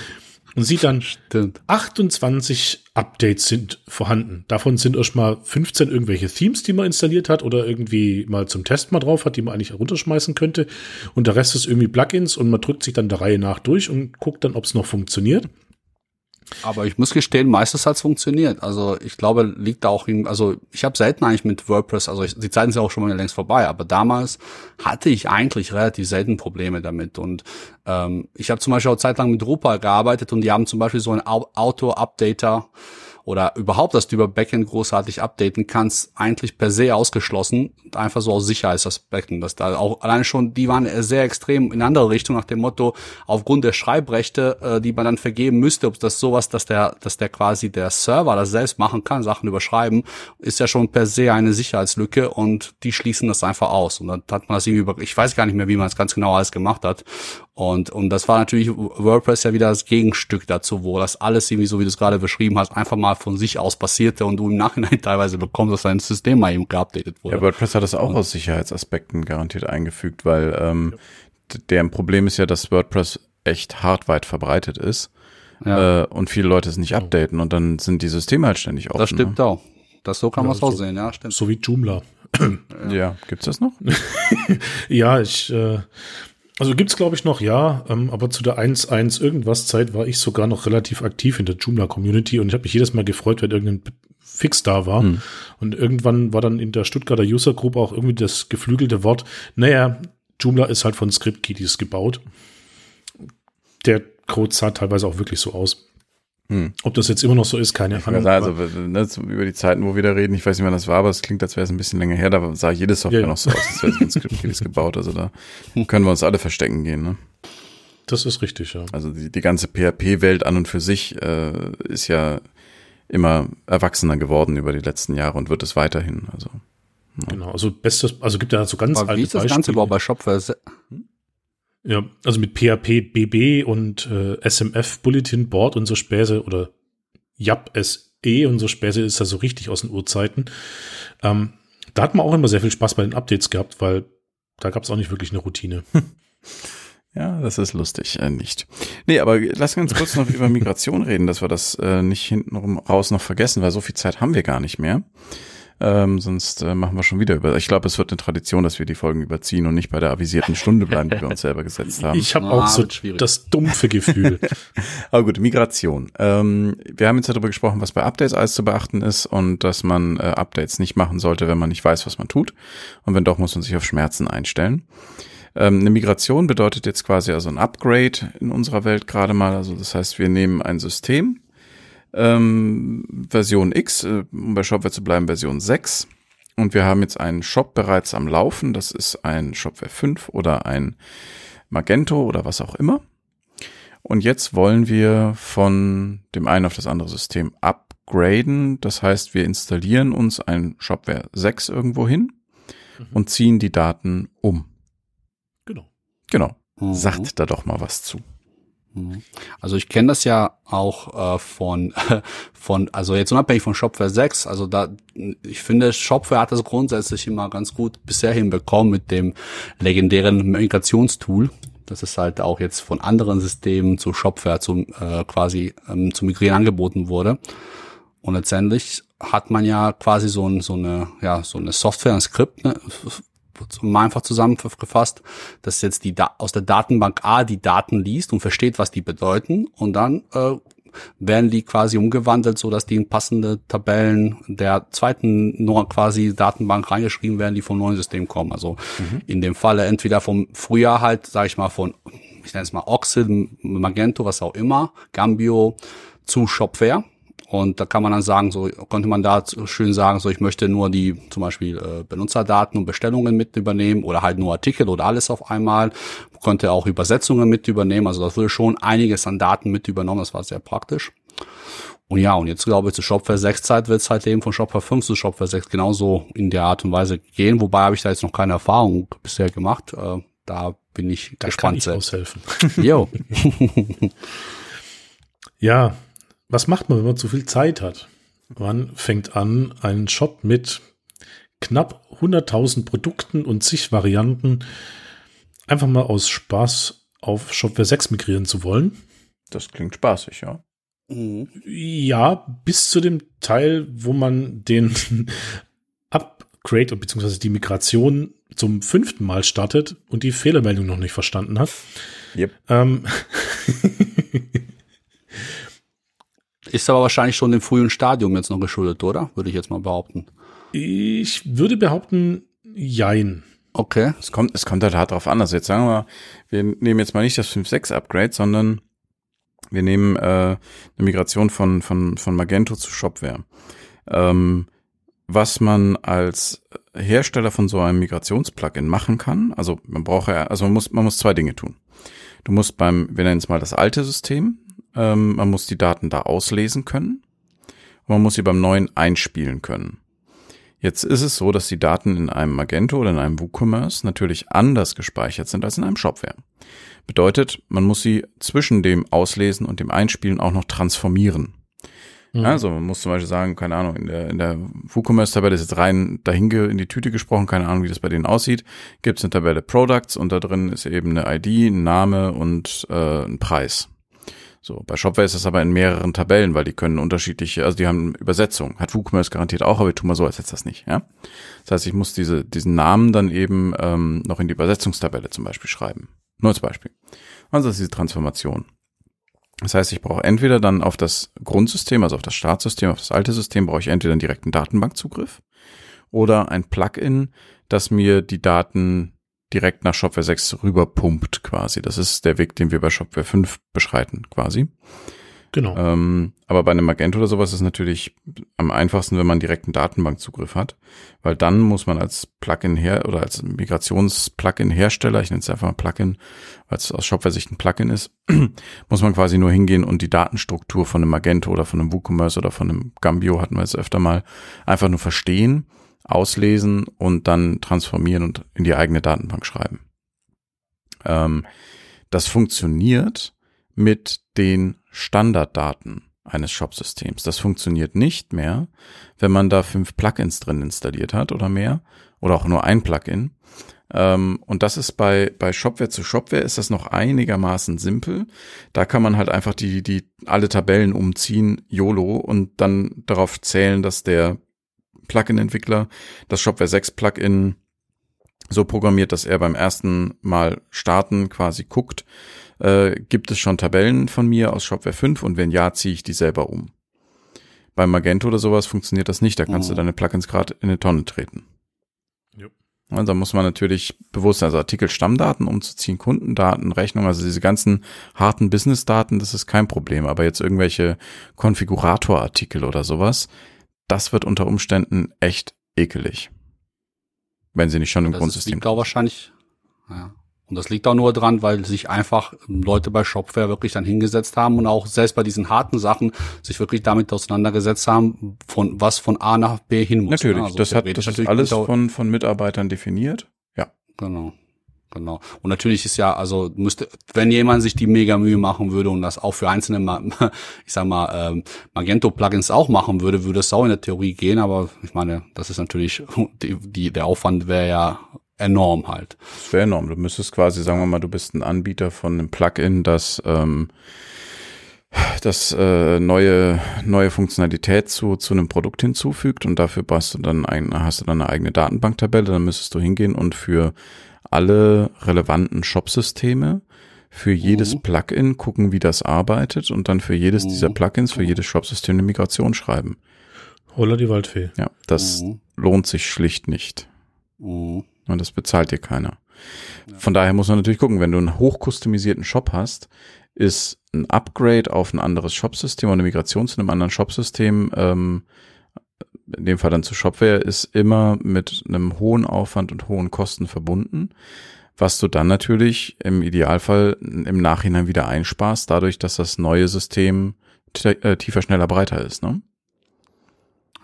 und sieht dann, Stimmt. 28 Updates sind vorhanden. Davon sind erstmal 15 irgendwelche Themes, die man installiert hat oder irgendwie mal zum Test mal drauf hat, die man eigentlich runterschmeißen könnte. Und der Rest ist irgendwie Plugins und man drückt sich dann der Reihe nach durch und guckt dann, ob es noch funktioniert. Aber ich muss gestehen, meistens hat's funktioniert. Also ich glaube, liegt da auch in, also ich habe selten eigentlich mit WordPress, also ich, die Zeiten sind auch schon mal längst vorbei, aber damals hatte ich eigentlich relativ selten Probleme damit. Und ähm, ich habe zum Beispiel auch zeitlang mit Drupal gearbeitet und die haben zum Beispiel so einen Auto-Updater oder überhaupt, dass du über Backend großartig updaten kannst, eigentlich per se ausgeschlossen. Einfach so aus Sicherheitsaspekten. Dass da auch alleine schon, die waren sehr extrem in andere Richtung nach dem Motto, aufgrund der Schreibrechte, äh, die man dann vergeben müsste, ob das sowas, dass der, dass der quasi der Server das selbst machen kann, Sachen überschreiben, ist ja schon per se eine Sicherheitslücke und die schließen das einfach aus. Und dann hat man das irgendwie über, ich weiß gar nicht mehr, wie man es ganz genau alles gemacht hat. Und, und das war natürlich WordPress ja wieder das Gegenstück dazu, wo das alles irgendwie so, wie du es gerade beschrieben hast, einfach mal von sich aus passierte und du im Nachhinein teilweise bekommst, dass dein System mal eben geupdatet wurde. Ja, WordPress hat das auch und, aus Sicherheitsaspekten garantiert eingefügt, weil ähm, ja. deren Problem ist ja, dass WordPress echt hart weit verbreitet ist ja. äh, und viele Leute es nicht updaten und dann sind die Systeme halt ständig offen. Das stimmt ne? auch. Das so kann ja, man es auch sehen, ja, stimmt. So wie Joomla. ja. ja, gibt's das noch? ja, ich äh, also gibt's glaube ich noch, ja, ähm, aber zu der 1.1 irgendwas Zeit war ich sogar noch relativ aktiv in der Joomla Community und ich habe mich jedes Mal gefreut, wenn irgendein Fix da war. Hm. Und irgendwann war dann in der Stuttgarter User Group auch irgendwie das geflügelte Wort, naja, Joomla ist halt von Script Kiddies gebaut. Der Code sah teilweise auch wirklich so aus. Hm. Ob das jetzt immer noch so ist, keine Ahnung. Also ne, über die Zeiten, wo wir da reden, ich weiß nicht, wann das war, aber es klingt, als wäre es ein bisschen länger her. Da sah jedes Software ja, ja. noch so aus, als wäre es von Script gebaut. Also da können wir uns alle verstecken gehen. Ne? Das ist richtig, ja. Also die, die ganze PHP-Welt an und für sich äh, ist ja immer erwachsener geworden über die letzten Jahre und wird es weiterhin. Also ja. genau. Also bestes, also gibt ja so ganz aber alte Wie ist das Beispiele. Ganze überhaupt bei Shopware? Hm? Ja, also mit PHP BB und äh, SMF Bulletin Board und so Späße oder YAP SE und so Späße ist da so richtig aus den Urzeiten. Ähm, da hat man auch immer sehr viel Spaß bei den Updates gehabt, weil da gab es auch nicht wirklich eine Routine. Ja, das ist lustig, äh, nicht. Nee, aber lass uns kurz noch über Migration reden, dass wir das äh, nicht hinten raus noch vergessen, weil so viel Zeit haben wir gar nicht mehr. Ähm, sonst äh, machen wir schon wieder über. Ich glaube, es wird eine Tradition, dass wir die Folgen überziehen und nicht bei der avisierten Stunde bleiben, die wir uns selber gesetzt haben. Ich habe auch so das dumpfe Gefühl. Aber gut, Migration. Ähm, wir haben jetzt darüber gesprochen, was bei Updates alles zu beachten ist und dass man äh, Updates nicht machen sollte, wenn man nicht weiß, was man tut. Und wenn doch, muss man sich auf Schmerzen einstellen. Ähm, eine Migration bedeutet jetzt quasi also ein Upgrade in unserer Welt gerade mal. Also das heißt, wir nehmen ein System, ähm, Version X, äh, um bei Shopware zu bleiben, Version 6. Und wir haben jetzt einen Shop bereits am Laufen. Das ist ein Shopware 5 oder ein Magento oder was auch immer. Und jetzt wollen wir von dem einen auf das andere System upgraden. Das heißt, wir installieren uns ein Shopware 6 irgendwo hin mhm. und ziehen die Daten um. Genau. Genau. Mhm. Sagt da doch mal was zu. Mhm. Also ich kenne das ja auch äh, von, von, also jetzt unabhängig von Shopware 6, also da, ich finde, Shopware hat das grundsätzlich immer ganz gut bisher hinbekommen mit dem legendären Migrationstool. Das ist halt auch jetzt von anderen Systemen zu Shopware zum, äh, quasi ähm, zu migrieren angeboten wurde. Und letztendlich hat man ja quasi so, ein, so eine, ja, so eine Software, ein Skript, ne, mal einfach zusammengefasst, dass jetzt die da aus der Datenbank A die Daten liest und versteht, was die bedeuten und dann äh, werden die quasi umgewandelt, so dass die in passende Tabellen der zweiten quasi Datenbank reingeschrieben werden, die vom neuen System kommen. Also mhm. in dem Falle entweder vom Frühjahr halt, sage ich mal, von ich nenne es mal Oxid, Magento, was auch immer, Gambio zu Shopware und da kann man dann sagen, so konnte man da schön sagen, so ich möchte nur die zum Beispiel äh, Benutzerdaten und Bestellungen mit übernehmen oder halt nur Artikel oder alles auf einmal. Konnte auch Übersetzungen mit übernehmen. Also das wurde schon einiges an Daten mit übernommen. Das war sehr praktisch. Und ja, und jetzt glaube ich, zu Shopware 6 Zeit wird es halt eben von Shopware 5 zu Shopware 6 genauso in der Art und Weise gehen. Wobei habe ich da jetzt noch keine Erfahrung bisher gemacht. Äh, da bin ich da gespannt. Kann ich aushelfen. Jo. ja, was macht man, wenn man zu viel Zeit hat? Man fängt an, einen Shop mit knapp 100.000 Produkten und zig Varianten einfach mal aus Spaß auf Shopware 6 migrieren zu wollen. Das klingt spaßig, ja. Mhm. Ja, bis zu dem Teil, wo man den Upgrade bzw. die Migration zum fünften Mal startet und die Fehlermeldung noch nicht verstanden hat. Yep. Ähm Ist aber wahrscheinlich schon im frühen Stadium jetzt noch geschuldet, oder? Würde ich jetzt mal behaupten. Ich würde behaupten, jein. Okay. Es kommt, es kommt halt hart drauf an. Also jetzt sagen wir, wir nehmen jetzt mal nicht das 5.6 Upgrade, sondern wir nehmen äh, eine Migration von, von, von Magento zu Shopware. Ähm, was man als Hersteller von so einem Migrationsplugin machen kann, also man braucht ja, also man muss, man muss zwei Dinge tun. Du musst beim, wir nennen es mal das alte System, ähm, man muss die Daten da auslesen können. Und man muss sie beim neuen einspielen können. Jetzt ist es so, dass die Daten in einem Magento oder in einem WooCommerce natürlich anders gespeichert sind als in einem Shopware. Bedeutet, man muss sie zwischen dem Auslesen und dem Einspielen auch noch transformieren. Mhm. Also man muss zum Beispiel sagen, keine Ahnung, in der, in der WooCommerce-Tabelle ist jetzt rein dahin in die Tüte gesprochen, keine Ahnung, wie das bei denen aussieht. Gibt es eine Tabelle Products und da drin ist eben eine ID, ein Name und äh, ein Preis. So, bei Shopware ist das aber in mehreren Tabellen, weil die können unterschiedliche, also die haben Übersetzung. Hat WooCommerce garantiert auch, aber ich tu mal so, als hätte das nicht, ja. Das heißt, ich muss diese, diesen Namen dann eben ähm, noch in die Übersetzungstabelle zum Beispiel schreiben. Nur als Beispiel. Also das ist diese Transformation. Das heißt, ich brauche entweder dann auf das Grundsystem, also auf das Startsystem, auf das alte System, brauche ich entweder einen direkten Datenbankzugriff oder ein Plugin, das mir die Daten direkt nach Shopware 6 rüberpumpt quasi. Das ist der Weg, den wir bei Shopware 5 beschreiten quasi. Genau. Ähm, aber bei einem Magento oder sowas ist natürlich am einfachsten, wenn man direkten Datenbankzugriff hat, weil dann muss man als Plugin her oder als Migrations-Plugin-Hersteller, ich nenne es einfach mal Plugin, weil es aus Shopware-Sicht ein Plugin ist, muss man quasi nur hingehen und die Datenstruktur von einem Magento oder von einem WooCommerce oder von einem Gambio hatten wir jetzt öfter mal einfach nur verstehen auslesen und dann transformieren und in die eigene Datenbank schreiben. Ähm, das funktioniert mit den Standarddaten eines Shop-Systems. Das funktioniert nicht mehr, wenn man da fünf Plugins drin installiert hat oder mehr oder auch nur ein Plugin, Ähm, und das ist bei, bei Shopware zu Shopware ist das noch einigermaßen simpel. Da kann man halt einfach die, die, alle Tabellen umziehen, YOLO, und dann darauf zählen, dass der Plugin-Entwickler das Shopware 6 Plugin so programmiert, dass er beim ersten Mal starten quasi guckt, äh, gibt es schon Tabellen von mir aus Shopware 5 und wenn ja, ziehe ich die selber um. Beim Magento oder sowas funktioniert das nicht, da kannst oh. du deine Plugins gerade in eine Tonne treten. Ja. Also da muss man natürlich bewusst, also Artikel Stammdaten umzuziehen, Kundendaten, Rechnung, also diese ganzen harten Business-Daten, das ist kein Problem. Aber jetzt irgendwelche Konfiguratorartikel oder sowas, das wird unter Umständen echt ekelig. Wenn sie nicht schon im das Grundsystem. Liegt auch wahrscheinlich, ja. Und das liegt auch nur dran, weil sich einfach Leute bei Shopware wirklich dann hingesetzt haben und auch selbst bei diesen harten Sachen sich wirklich damit auseinandergesetzt haben, von was von A nach B hin muss. Natürlich, also das hat das ist alles von, von Mitarbeitern definiert. Ja. Genau. Genau. Und natürlich ist ja, also müsste, wenn jemand sich die mega Mühe machen würde und das auch für einzelne, ich sag mal, ähm, Magento-Plugins auch machen würde, würde es auch in der Theorie gehen, aber ich meine, das ist natürlich, die, die, der Aufwand wäre ja enorm halt. Das wäre enorm. Du müsstest quasi, sagen wir mal, du bist ein Anbieter von einem Plugin, das ähm, das äh, neue neue Funktionalität zu zu einem Produkt hinzufügt und dafür hast du dann ein, hast du dann eine eigene Datenbanktabelle, dann müsstest du hingehen und für alle relevanten Shop-Systeme für jedes mhm. Plugin gucken, wie das arbeitet und dann für jedes mhm. dieser Plugins, für jedes Shop-System eine Migration schreiben. Holla die Waldfee. Ja, das mhm. lohnt sich schlicht nicht. Mhm. Und das bezahlt dir keiner. Von daher muss man natürlich gucken, wenn du einen hochkustomisierten Shop hast, ist ein Upgrade auf ein anderes Shopsystem oder eine Migration zu einem anderen Shopsystem, ähm, in dem Fall dann zu Shopware, ist immer mit einem hohen Aufwand und hohen Kosten verbunden, was du dann natürlich im Idealfall im Nachhinein wieder einsparst, dadurch, dass das neue System äh, tiefer, schneller, breiter ist. Ne?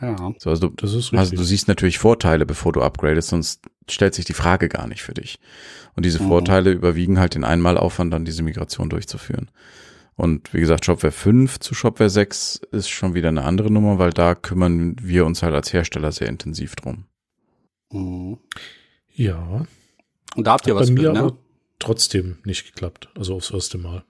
Ja, so, also, du, das ist richtig. also du siehst natürlich Vorteile, bevor du upgradest, sonst stellt sich die Frage gar nicht für dich. Und diese mhm. Vorteile überwiegen halt den Einmalaufwand, dann diese Migration durchzuführen. Und wie gesagt, Shopware 5 zu Shopware 6 ist schon wieder eine andere Nummer, weil da kümmern wir uns halt als Hersteller sehr intensiv drum. Mhm. Ja. Und da habt ihr Hat was bei mir ne? aber trotzdem nicht geklappt, also aufs erste Mal.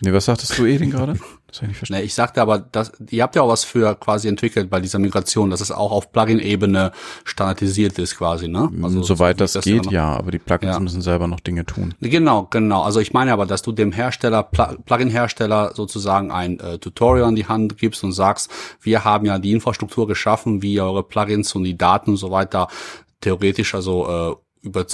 Nee, was sagtest du Edin gerade? Das habe ich nicht verstanden. Nee, ich sagte aber, dass, ihr habt ja auch was für quasi entwickelt bei dieser Migration, dass es auch auf Plugin-Ebene standardisiert ist quasi, ne? Mm, also, Soweit das, das geht, ja, aber die Plugins ja. müssen selber noch Dinge tun. Genau, genau. Also ich meine aber, dass du dem Hersteller, Plugin-Hersteller sozusagen ein äh, Tutorial an die Hand gibst und sagst, wir haben ja die Infrastruktur geschaffen, wie ihr eure Plugins und die Daten und so weiter theoretisch also äh, über,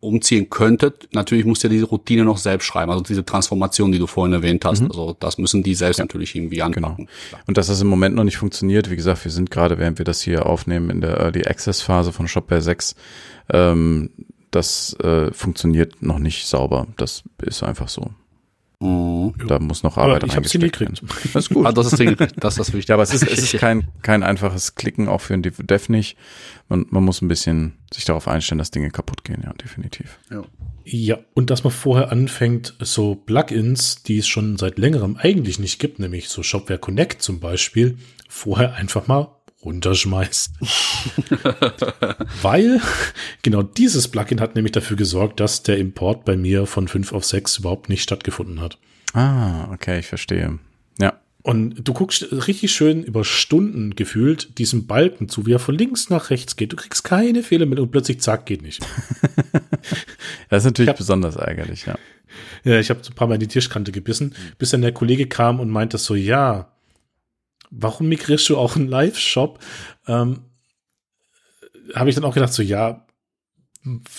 umziehen könntet. Natürlich musst ihr diese Routine noch selbst schreiben, also diese Transformation, die du vorhin erwähnt hast. Mhm. Also das müssen die selbst ja. natürlich irgendwie anpacken. Genau. Und dass das im Moment noch nicht funktioniert, wie gesagt, wir sind gerade, während wir das hier aufnehmen, in der Early Access Phase von Shopware 6. Ähm, das äh, funktioniert noch nicht sauber. Das ist einfach so. Mhm. Da muss noch Arbeit aber ich hab's hingekriegt. Das ist gut. Ah, das ist hingekriegt. Das ist das Wichtige. Ja, aber es ist, es ist kein, kein einfaches Klicken, auch für ein Dev nicht. Man, man muss ein bisschen sich darauf einstellen, dass Dinge kaputt gehen, ja, definitiv. Ja. Ja, und dass man vorher anfängt, so Plugins, die es schon seit längerem eigentlich nicht gibt, nämlich so Shopware Connect zum Beispiel, vorher einfach mal runterschmeißt. Weil genau dieses Plugin hat nämlich dafür gesorgt, dass der Import bei mir von 5 auf 6 überhaupt nicht stattgefunden hat. Ah, okay, ich verstehe. Ja. Und du guckst richtig schön über Stunden gefühlt diesem Balken zu, wie er von links nach rechts geht. Du kriegst keine Fehler mit und plötzlich zack, geht nicht. das ist natürlich hab, besonders ärgerlich, ja. Ja, ich habe ein paar Mal in die Tischkante gebissen, bis dann der Kollege kam und meinte so, ja, warum migrierst du auch einen Live-Shop? Ähm, habe ich dann auch gedacht, so ja,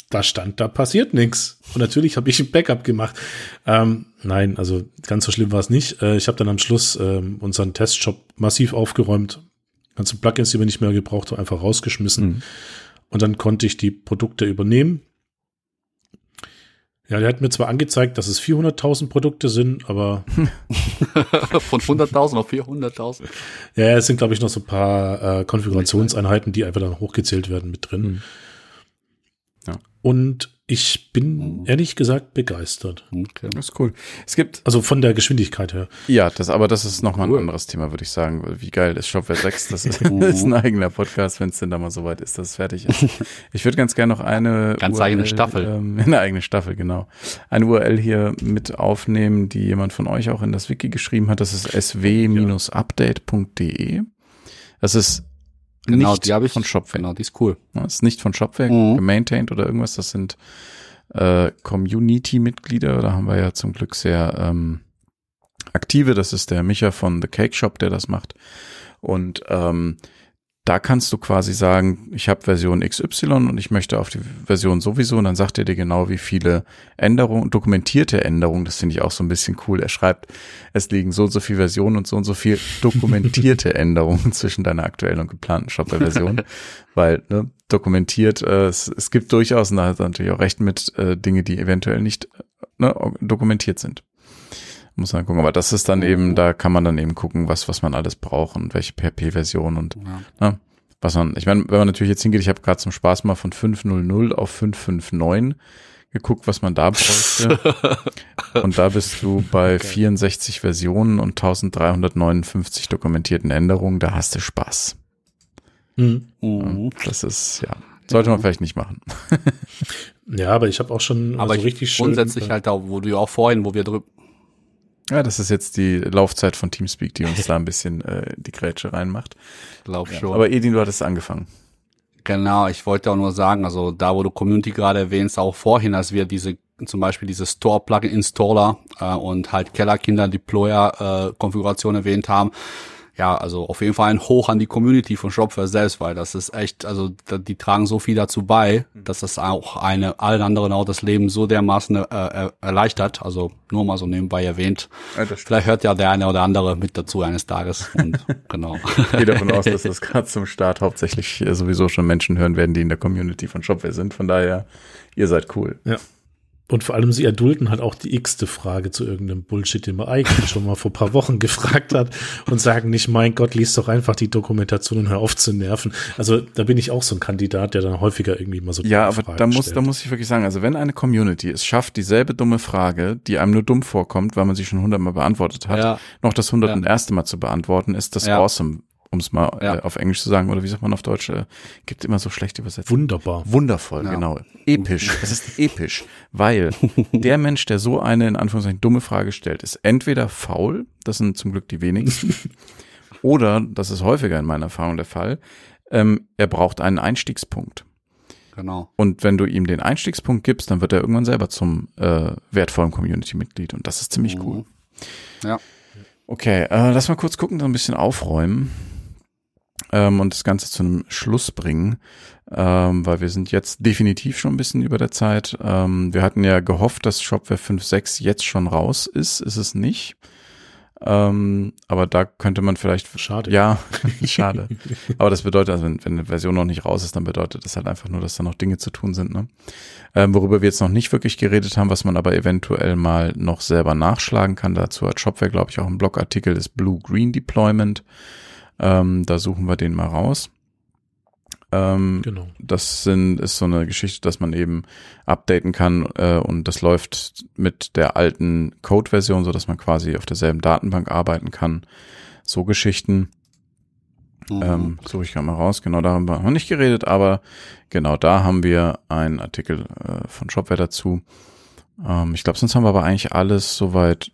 da stand, da passiert nichts. Und natürlich habe ich ein Backup gemacht. Ähm, nein, also ganz so schlimm war es nicht. Äh, ich habe dann am Schluss ähm, unseren Testshop massiv aufgeräumt. Ganze Plugins, die wir nicht mehr gebraucht haben, einfach rausgeschmissen. Mhm. Und dann konnte ich die Produkte übernehmen ja, der hat mir zwar angezeigt, dass es 400.000 Produkte sind, aber von 100.000 auf 400.000. Ja, es sind glaube ich noch so ein paar äh, Konfigurationseinheiten, die einfach dann hochgezählt werden mit drin. Mhm. Ja. Und Ich bin Mhm. ehrlich gesagt begeistert. Okay. Das ist cool. Es gibt, Also von der Geschwindigkeit her. ja, das, aber das ist nochmal Cool. ein anderes Thema, würde ich sagen. Wie geil ist Shopware 6? Das ist, ist ein eigener Podcast, wenn es denn da mal soweit ist, dass es fertig ist. Ich würde ganz gerne noch eine Ganz eigene Staffel. Ähm, eine eigene Staffel, genau. Eine URL hier mit aufnehmen, die jemand von euch auch in das Wiki geschrieben hat. Das ist sw-update.de. Das ist Genau, nicht die habe ich. von Shopware. Genau, die ist cool. Das ist nicht von Shopware Mhm. gemaintained oder irgendwas. Das sind äh, Community-Mitglieder. Da haben wir ja zum Glück sehr ähm, aktive. Das ist der Micha von The Cake Shop, der das macht. Und ähm, da kannst du quasi sagen, ich habe Version XY und ich möchte auf die Version sowieso und dann sagt er dir genau, wie viele Änderungen, dokumentierte Änderungen, das finde ich auch so ein bisschen cool. Er schreibt, es liegen so und so viele Versionen und so und so viel dokumentierte Änderungen zwischen deiner aktuellen und geplanten Shopware-Version, weil ne, dokumentiert, äh, es, es gibt durchaus, und da hat er natürlich auch recht mit, äh, Dinge, die eventuell nicht ne, dokumentiert sind. Muss man gucken, aber das ist dann eben, da kann man dann eben gucken, was, was man alles braucht und welche PHP-Version und Ja. Ne? Was man, ich meine, wenn man natürlich jetzt hingeht, ich habe gerade zum Spaß mal von 5.0.0 auf 5.5.9 geguckt, was man da bräuchte. und da bist du bei 64 Versionen und 1359 dokumentierten Änderungen, da hast du Spaß. Hm. Mhm. Das ist, ja, sollte man vielleicht nicht machen. Ja, aber ich habe auch schon Aber also ich richtig schön. grundsätzlich halt auch, wo du ja auch vorhin, wo wir drüber, Ja, das ist jetzt die Laufzeit von Teamspeak, die uns da ein bisschen äh, die Grätsche reinmacht. glaub schon. Aber Edin, du hattest angefangen. Genau, ich wollte auch nur sagen, also da, wo du Community gerade erwähnst, auch vorhin, als wir diese, zum Beispiel diese Store-Plugin-Installer äh, und halt Kellerkinder-Deployer-Konfiguration erwähnt haben, ja, also auf jeden Fall ein Hoch an die Community von Shopware selbst, weil das ist echt, also da, die tragen so viel dazu bei, dass das auch eine allen anderen auch das Leben so dermaßen äh, er- erleichtert. Also nur mal so nebenbei erwähnt. Ja, Vielleicht hört ja der eine oder andere mit dazu eines Tages. Und genau. Ich gehe davon aus, dass das gerade zum Start hauptsächlich äh, sowieso schon Menschen hören werden, die in der Community von Shopware sind. Von daher, ihr seid cool. Ja. Und vor allem, sie erdulden halt auch die x-te Frage zu irgendeinem Bullshit, den man eigentlich schon mal vor ein paar Wochen gefragt hat und sagen nicht, mein Gott, lies doch einfach die Dokumentation und hör auf zu nerven. Also da bin ich auch so ein Kandidat, der dann häufiger irgendwie mal so Ja, aber Fragen da muss, stellt. da muss ich wirklich sagen, also wenn eine Community es schafft, dieselbe dumme Frage, die einem nur dumm vorkommt, weil man sie schon hundertmal beantwortet hat, Ja. noch das hundertste Mal zu beantworten, ist das Ja. awesome, um es mal Ja. äh, auf Englisch zu sagen, oder wie sagt man auf Deutsch, äh, gibt immer so schlechte Übersetzungen. Wunderbar. Wundervoll, Ja. genau. Episch. Es ist episch, weil der Mensch, der so eine in Anführungszeichen dumme Frage stellt, ist entweder faul, das sind zum Glück die wenigsten, oder, das ist häufiger in meiner Erfahrung der Fall, ähm, er braucht einen Einstiegspunkt. Genau. Und wenn du ihm den Einstiegspunkt gibst, dann wird er irgendwann selber zum äh, wertvollen Community-Mitglied. Und das ist ziemlich Mhm. cool. Ja. Okay, äh, lass mal kurz gucken, so ein bisschen aufräumen ähm, und das Ganze zu einem Schluss bringen, ähm, weil wir sind jetzt definitiv schon ein bisschen über der Zeit. Ähm, wir hatten ja gehofft, dass Shopware 5.6 jetzt schon raus ist. Ist es nicht. Ähm, aber da könnte man vielleicht Schade. ja, schade. Aber das bedeutet, also wenn, wenn eine Version noch nicht raus ist, dann bedeutet das halt einfach nur, dass da noch Dinge zu tun sind. Ne? Ähm, worüber wir jetzt noch nicht wirklich geredet haben, was man aber eventuell mal noch selber nachschlagen kann. Dazu hat Shopware, glaube ich, auch einen Blogartikel, ist Blue-Green Deployment. Ähm, da suchen wir den mal raus. Ähm, Genau. das sind, ist so eine Geschichte, dass man eben updaten kann äh, und das läuft mit der alten Code-Version, so dass man quasi auf derselben Datenbank arbeiten kann. So Geschichten. Mhm. Ähm, suche ich gerade mal raus. Genau, da haben wir noch nicht geredet, aber genau da haben wir einen Artikel äh, von Shopware dazu. Ähm, ich glaube, sonst haben wir aber eigentlich alles soweit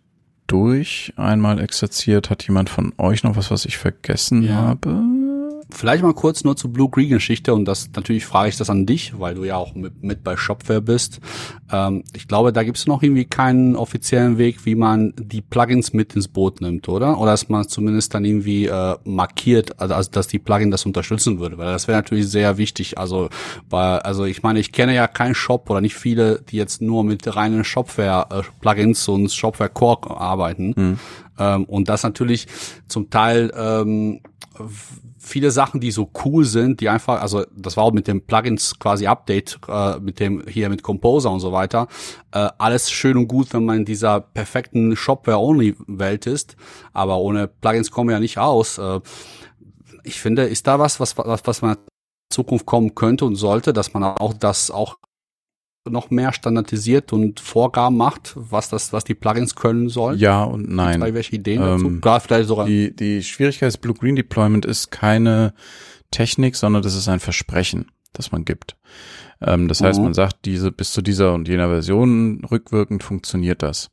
durch einmal exerziert. Hat jemand von euch noch was, was ich vergessen Ja. habe? Vielleicht mal kurz nur zur Blue-Green-Geschichte und das natürlich frage ich das an dich, weil du ja auch mit, mit bei Shopware bist. Ähm, ich glaube, da gibt es noch irgendwie keinen offiziellen Weg, wie man die Plugins mit ins Boot nimmt, oder? Oder dass man zumindest dann irgendwie äh, markiert, also, also dass die Plugin das unterstützen würde, weil das wäre natürlich sehr wichtig. Also, weil, also ich meine, ich kenne ja keinen Shop oder nicht viele, die jetzt nur mit reinen Shopware-Plugins und Shopware Core arbeiten. Ähm, und das natürlich zum Teil ähm, viele Sachen, die so cool sind, die einfach, also das war auch mit dem Plugins quasi Update, äh, mit dem hier mit Composer und so weiter, äh, alles schön und gut, wenn man in dieser perfekten Shopware-Only-Welt ist, aber ohne Plugins kommen wir ja nicht aus. Äh, ich finde, ist da was, was, was, was man in Zukunft kommen könnte und sollte, dass man auch das auch noch mehr standardisiert und Vorgaben macht, was das, was die Plugins können sollen? Ja und nein. Zwei, welche Ideen dazu? Ähm, Klar, vielleicht sogar. Die, die Schwierigkeit des Blue-Green Deployment ist keine Technik, sondern das ist ein Versprechen, das man gibt. Ähm, das heißt, Mhm. man sagt, diese bis zu dieser und jener Version rückwirkend funktioniert das.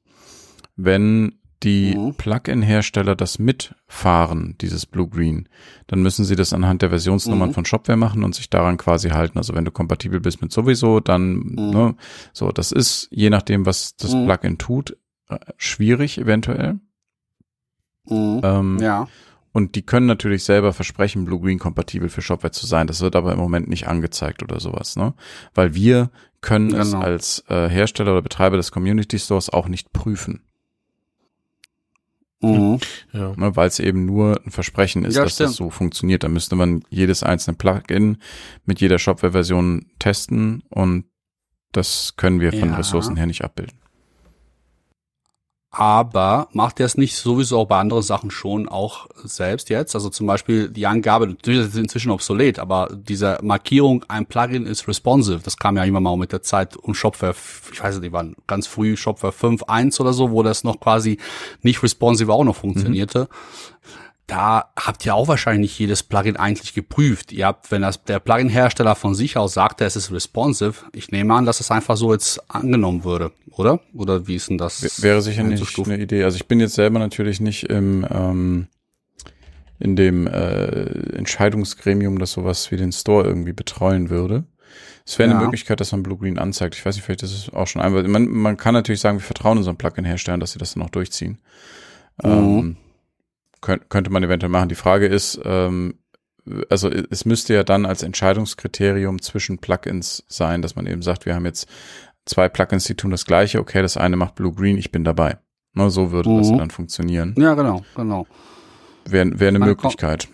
Wenn die Mhm. Plugin-Hersteller das mitfahren, dieses Blue-Green, dann müssen sie das anhand der Versionsnummern Mhm. von Shopware machen und sich daran quasi halten. Also wenn du kompatibel bist mit sowieso, dann, Mhm. ne, so, das ist, je nachdem, was das Mhm. Plugin tut, äh, schwierig eventuell. Mhm. Ähm, ja. und die können natürlich selber versprechen, Blue-Green kompatibel für Shopware zu sein. Das wird aber im Moment nicht angezeigt oder sowas, ne? Weil wir können es Genau. als äh, Hersteller oder Betreiber des Community Stores auch nicht prüfen, Mhm. Ja. ne? weil es eben nur ein Versprechen ist, Ja, dass stimmt. das so funktioniert. Da müsste man jedes einzelne Plugin mit jeder Shopware-Version testen und das können wir von Ja. Ressourcen her nicht abbilden. Aber macht er es nicht sowieso auch bei anderen Sachen schon auch selbst jetzt? Also zum Beispiel die Angabe, natürlich ist es inzwischen obsolet, aber diese Markierung, ein Plugin ist responsive, das kam ja immer mal mit der Zeit und Shopware, ich weiß nicht, waren ganz früh Shopware 5.1 oder so, wo das noch quasi nicht responsive auch noch funktionierte. Da habt ihr auch wahrscheinlich nicht jedes Plugin eigentlich geprüft. Ihr habt, wenn das der Plugin-Hersteller von sich aus sagt, es ist responsive, ich nehme an, dass es einfach so jetzt angenommen würde, oder? Oder wie ist denn das? Wäre sicher nicht eine Idee. Also ich bin jetzt selber natürlich nicht im ähm, in dem äh, Entscheidungsgremium, das sowas wie den Store irgendwie betreuen würde. Es wäre eine Ja. Möglichkeit, dass man Blue Green anzeigt. Ich weiß nicht, vielleicht ist es auch schon einmal. Man, man kann natürlich sagen, wir vertrauen unseren Plugin-Herstellern, dass sie das dann auch durchziehen. Mhm. Ähm, könnt, könnte man eventuell machen. Die Frage ist, ähm, also es müsste ja dann als Entscheidungskriterium zwischen Plugins sein, dass man eben sagt, wir haben jetzt zwei Plugins, die tun das gleiche, okay, das eine macht Blue Green, ich bin dabei. Ne, so würde das Mhm. dann funktionieren. Ja, genau, genau. Wäre wär eine Man Möglichkeit.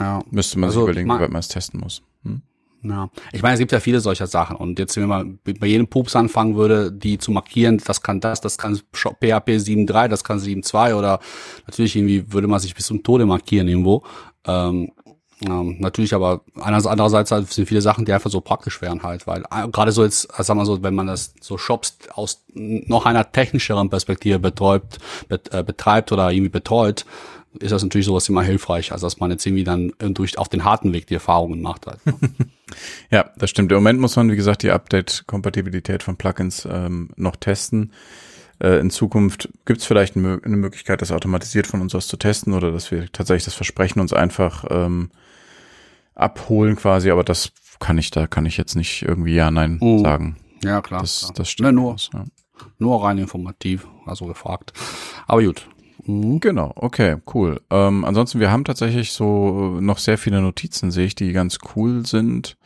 Ja. Müsste man Also, sich überlegen, man- wie weit man es testen muss. Hm? Ja, ich meine, es gibt ja viele solcher Sachen und jetzt, wenn man bei jedem Pups anfangen würde, die zu markieren, das kann das, das kann PHP 7.3, das kann 7.2 oder natürlich irgendwie würde man sich bis zum Tode markieren irgendwo. Ähm, ähm, natürlich aber andererseits halt sind viele Sachen, die einfach so praktisch wären halt, weil äh, gerade so jetzt, sagen wir so, wenn man das so Shops aus noch einer technischeren Perspektive betreut, bet, äh, betreibt oder irgendwie betreut, ist das natürlich sowas immer hilfreich, als dass man jetzt irgendwie dann äh, durch auf den harten Weg die Erfahrungen macht halt. Ja, das stimmt. Im Moment muss man, wie gesagt, die Update-Kompatibilität von Plugins ähm, noch testen. Äh, in Zukunft gibt es vielleicht eine, Mö- eine Möglichkeit, das automatisiert von uns aus zu testen oder dass wir tatsächlich das Versprechen uns einfach ähm, abholen quasi, aber das kann ich, da kann ich jetzt nicht irgendwie ja, nein Mhm. sagen. Ja, klar. Das, klar. das stimmt. Ne, nur, ja. nur rein informativ, also gefragt. Aber gut. Mhm. Genau, okay, cool. Ähm, ansonsten, wir haben tatsächlich so äh, noch sehr viele Notizen, sehe ich, die ganz cool sind.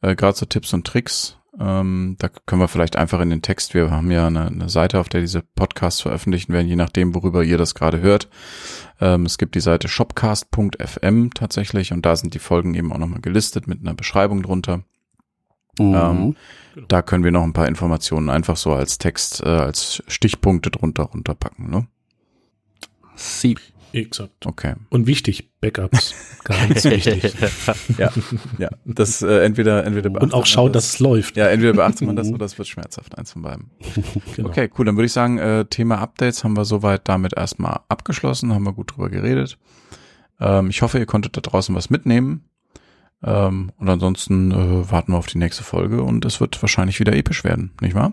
Äh, Gerade so Tipps und Tricks. Ähm, da können wir vielleicht einfach in den Text, wir haben ja eine, eine Seite, auf der diese Podcasts veröffentlicht werden, je nachdem, worüber ihr das gerade hört. Ähm, es gibt die Seite shopcast.fm tatsächlich und da sind die Folgen eben auch nochmal gelistet mit einer Beschreibung drunter. Mhm. Ähm, Da können wir noch ein paar Informationen einfach so als Text, äh, als Stichpunkte drunter runterpacken. Ne? Sie. Exakt. Okay. Und wichtig, Backups. Ganz wichtig. Ja, ja. Das äh, entweder entweder Und beachtet auch man schauen, das, dass es läuft. ja entweder beachtet man das oder es wird schmerzhaft eins von beiden. Genau. Okay, cool. Dann würde ich sagen, äh, Thema Updates haben wir soweit damit erstmal abgeschlossen, haben wir gut drüber geredet. Ähm, ich hoffe, ihr konntet da draußen was mitnehmen. Ähm, und ansonsten äh, warten wir auf die nächste Folge und es wird wahrscheinlich wieder episch werden, nicht wahr?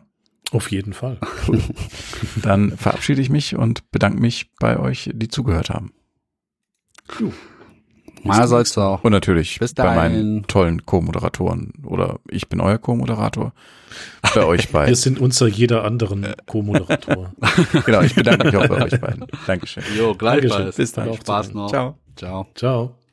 Auf jeden Fall. Dann verabschiede ich mich und bedanke mich bei euch, die zugehört haben. Meinerseits auch. Und natürlich Bis bei meinen tollen Co-Moderatoren oder ich bin euer Co-Moderator. Bei euch Wir beiden. sind unser jeder anderen Co-Moderator. genau, ich bedanke mich auch bei euch beiden. Dankeschön. Jo, Dankeschön. gleichfalls. Bis dann. Spaß noch. Ciao. Ciao. Ciao.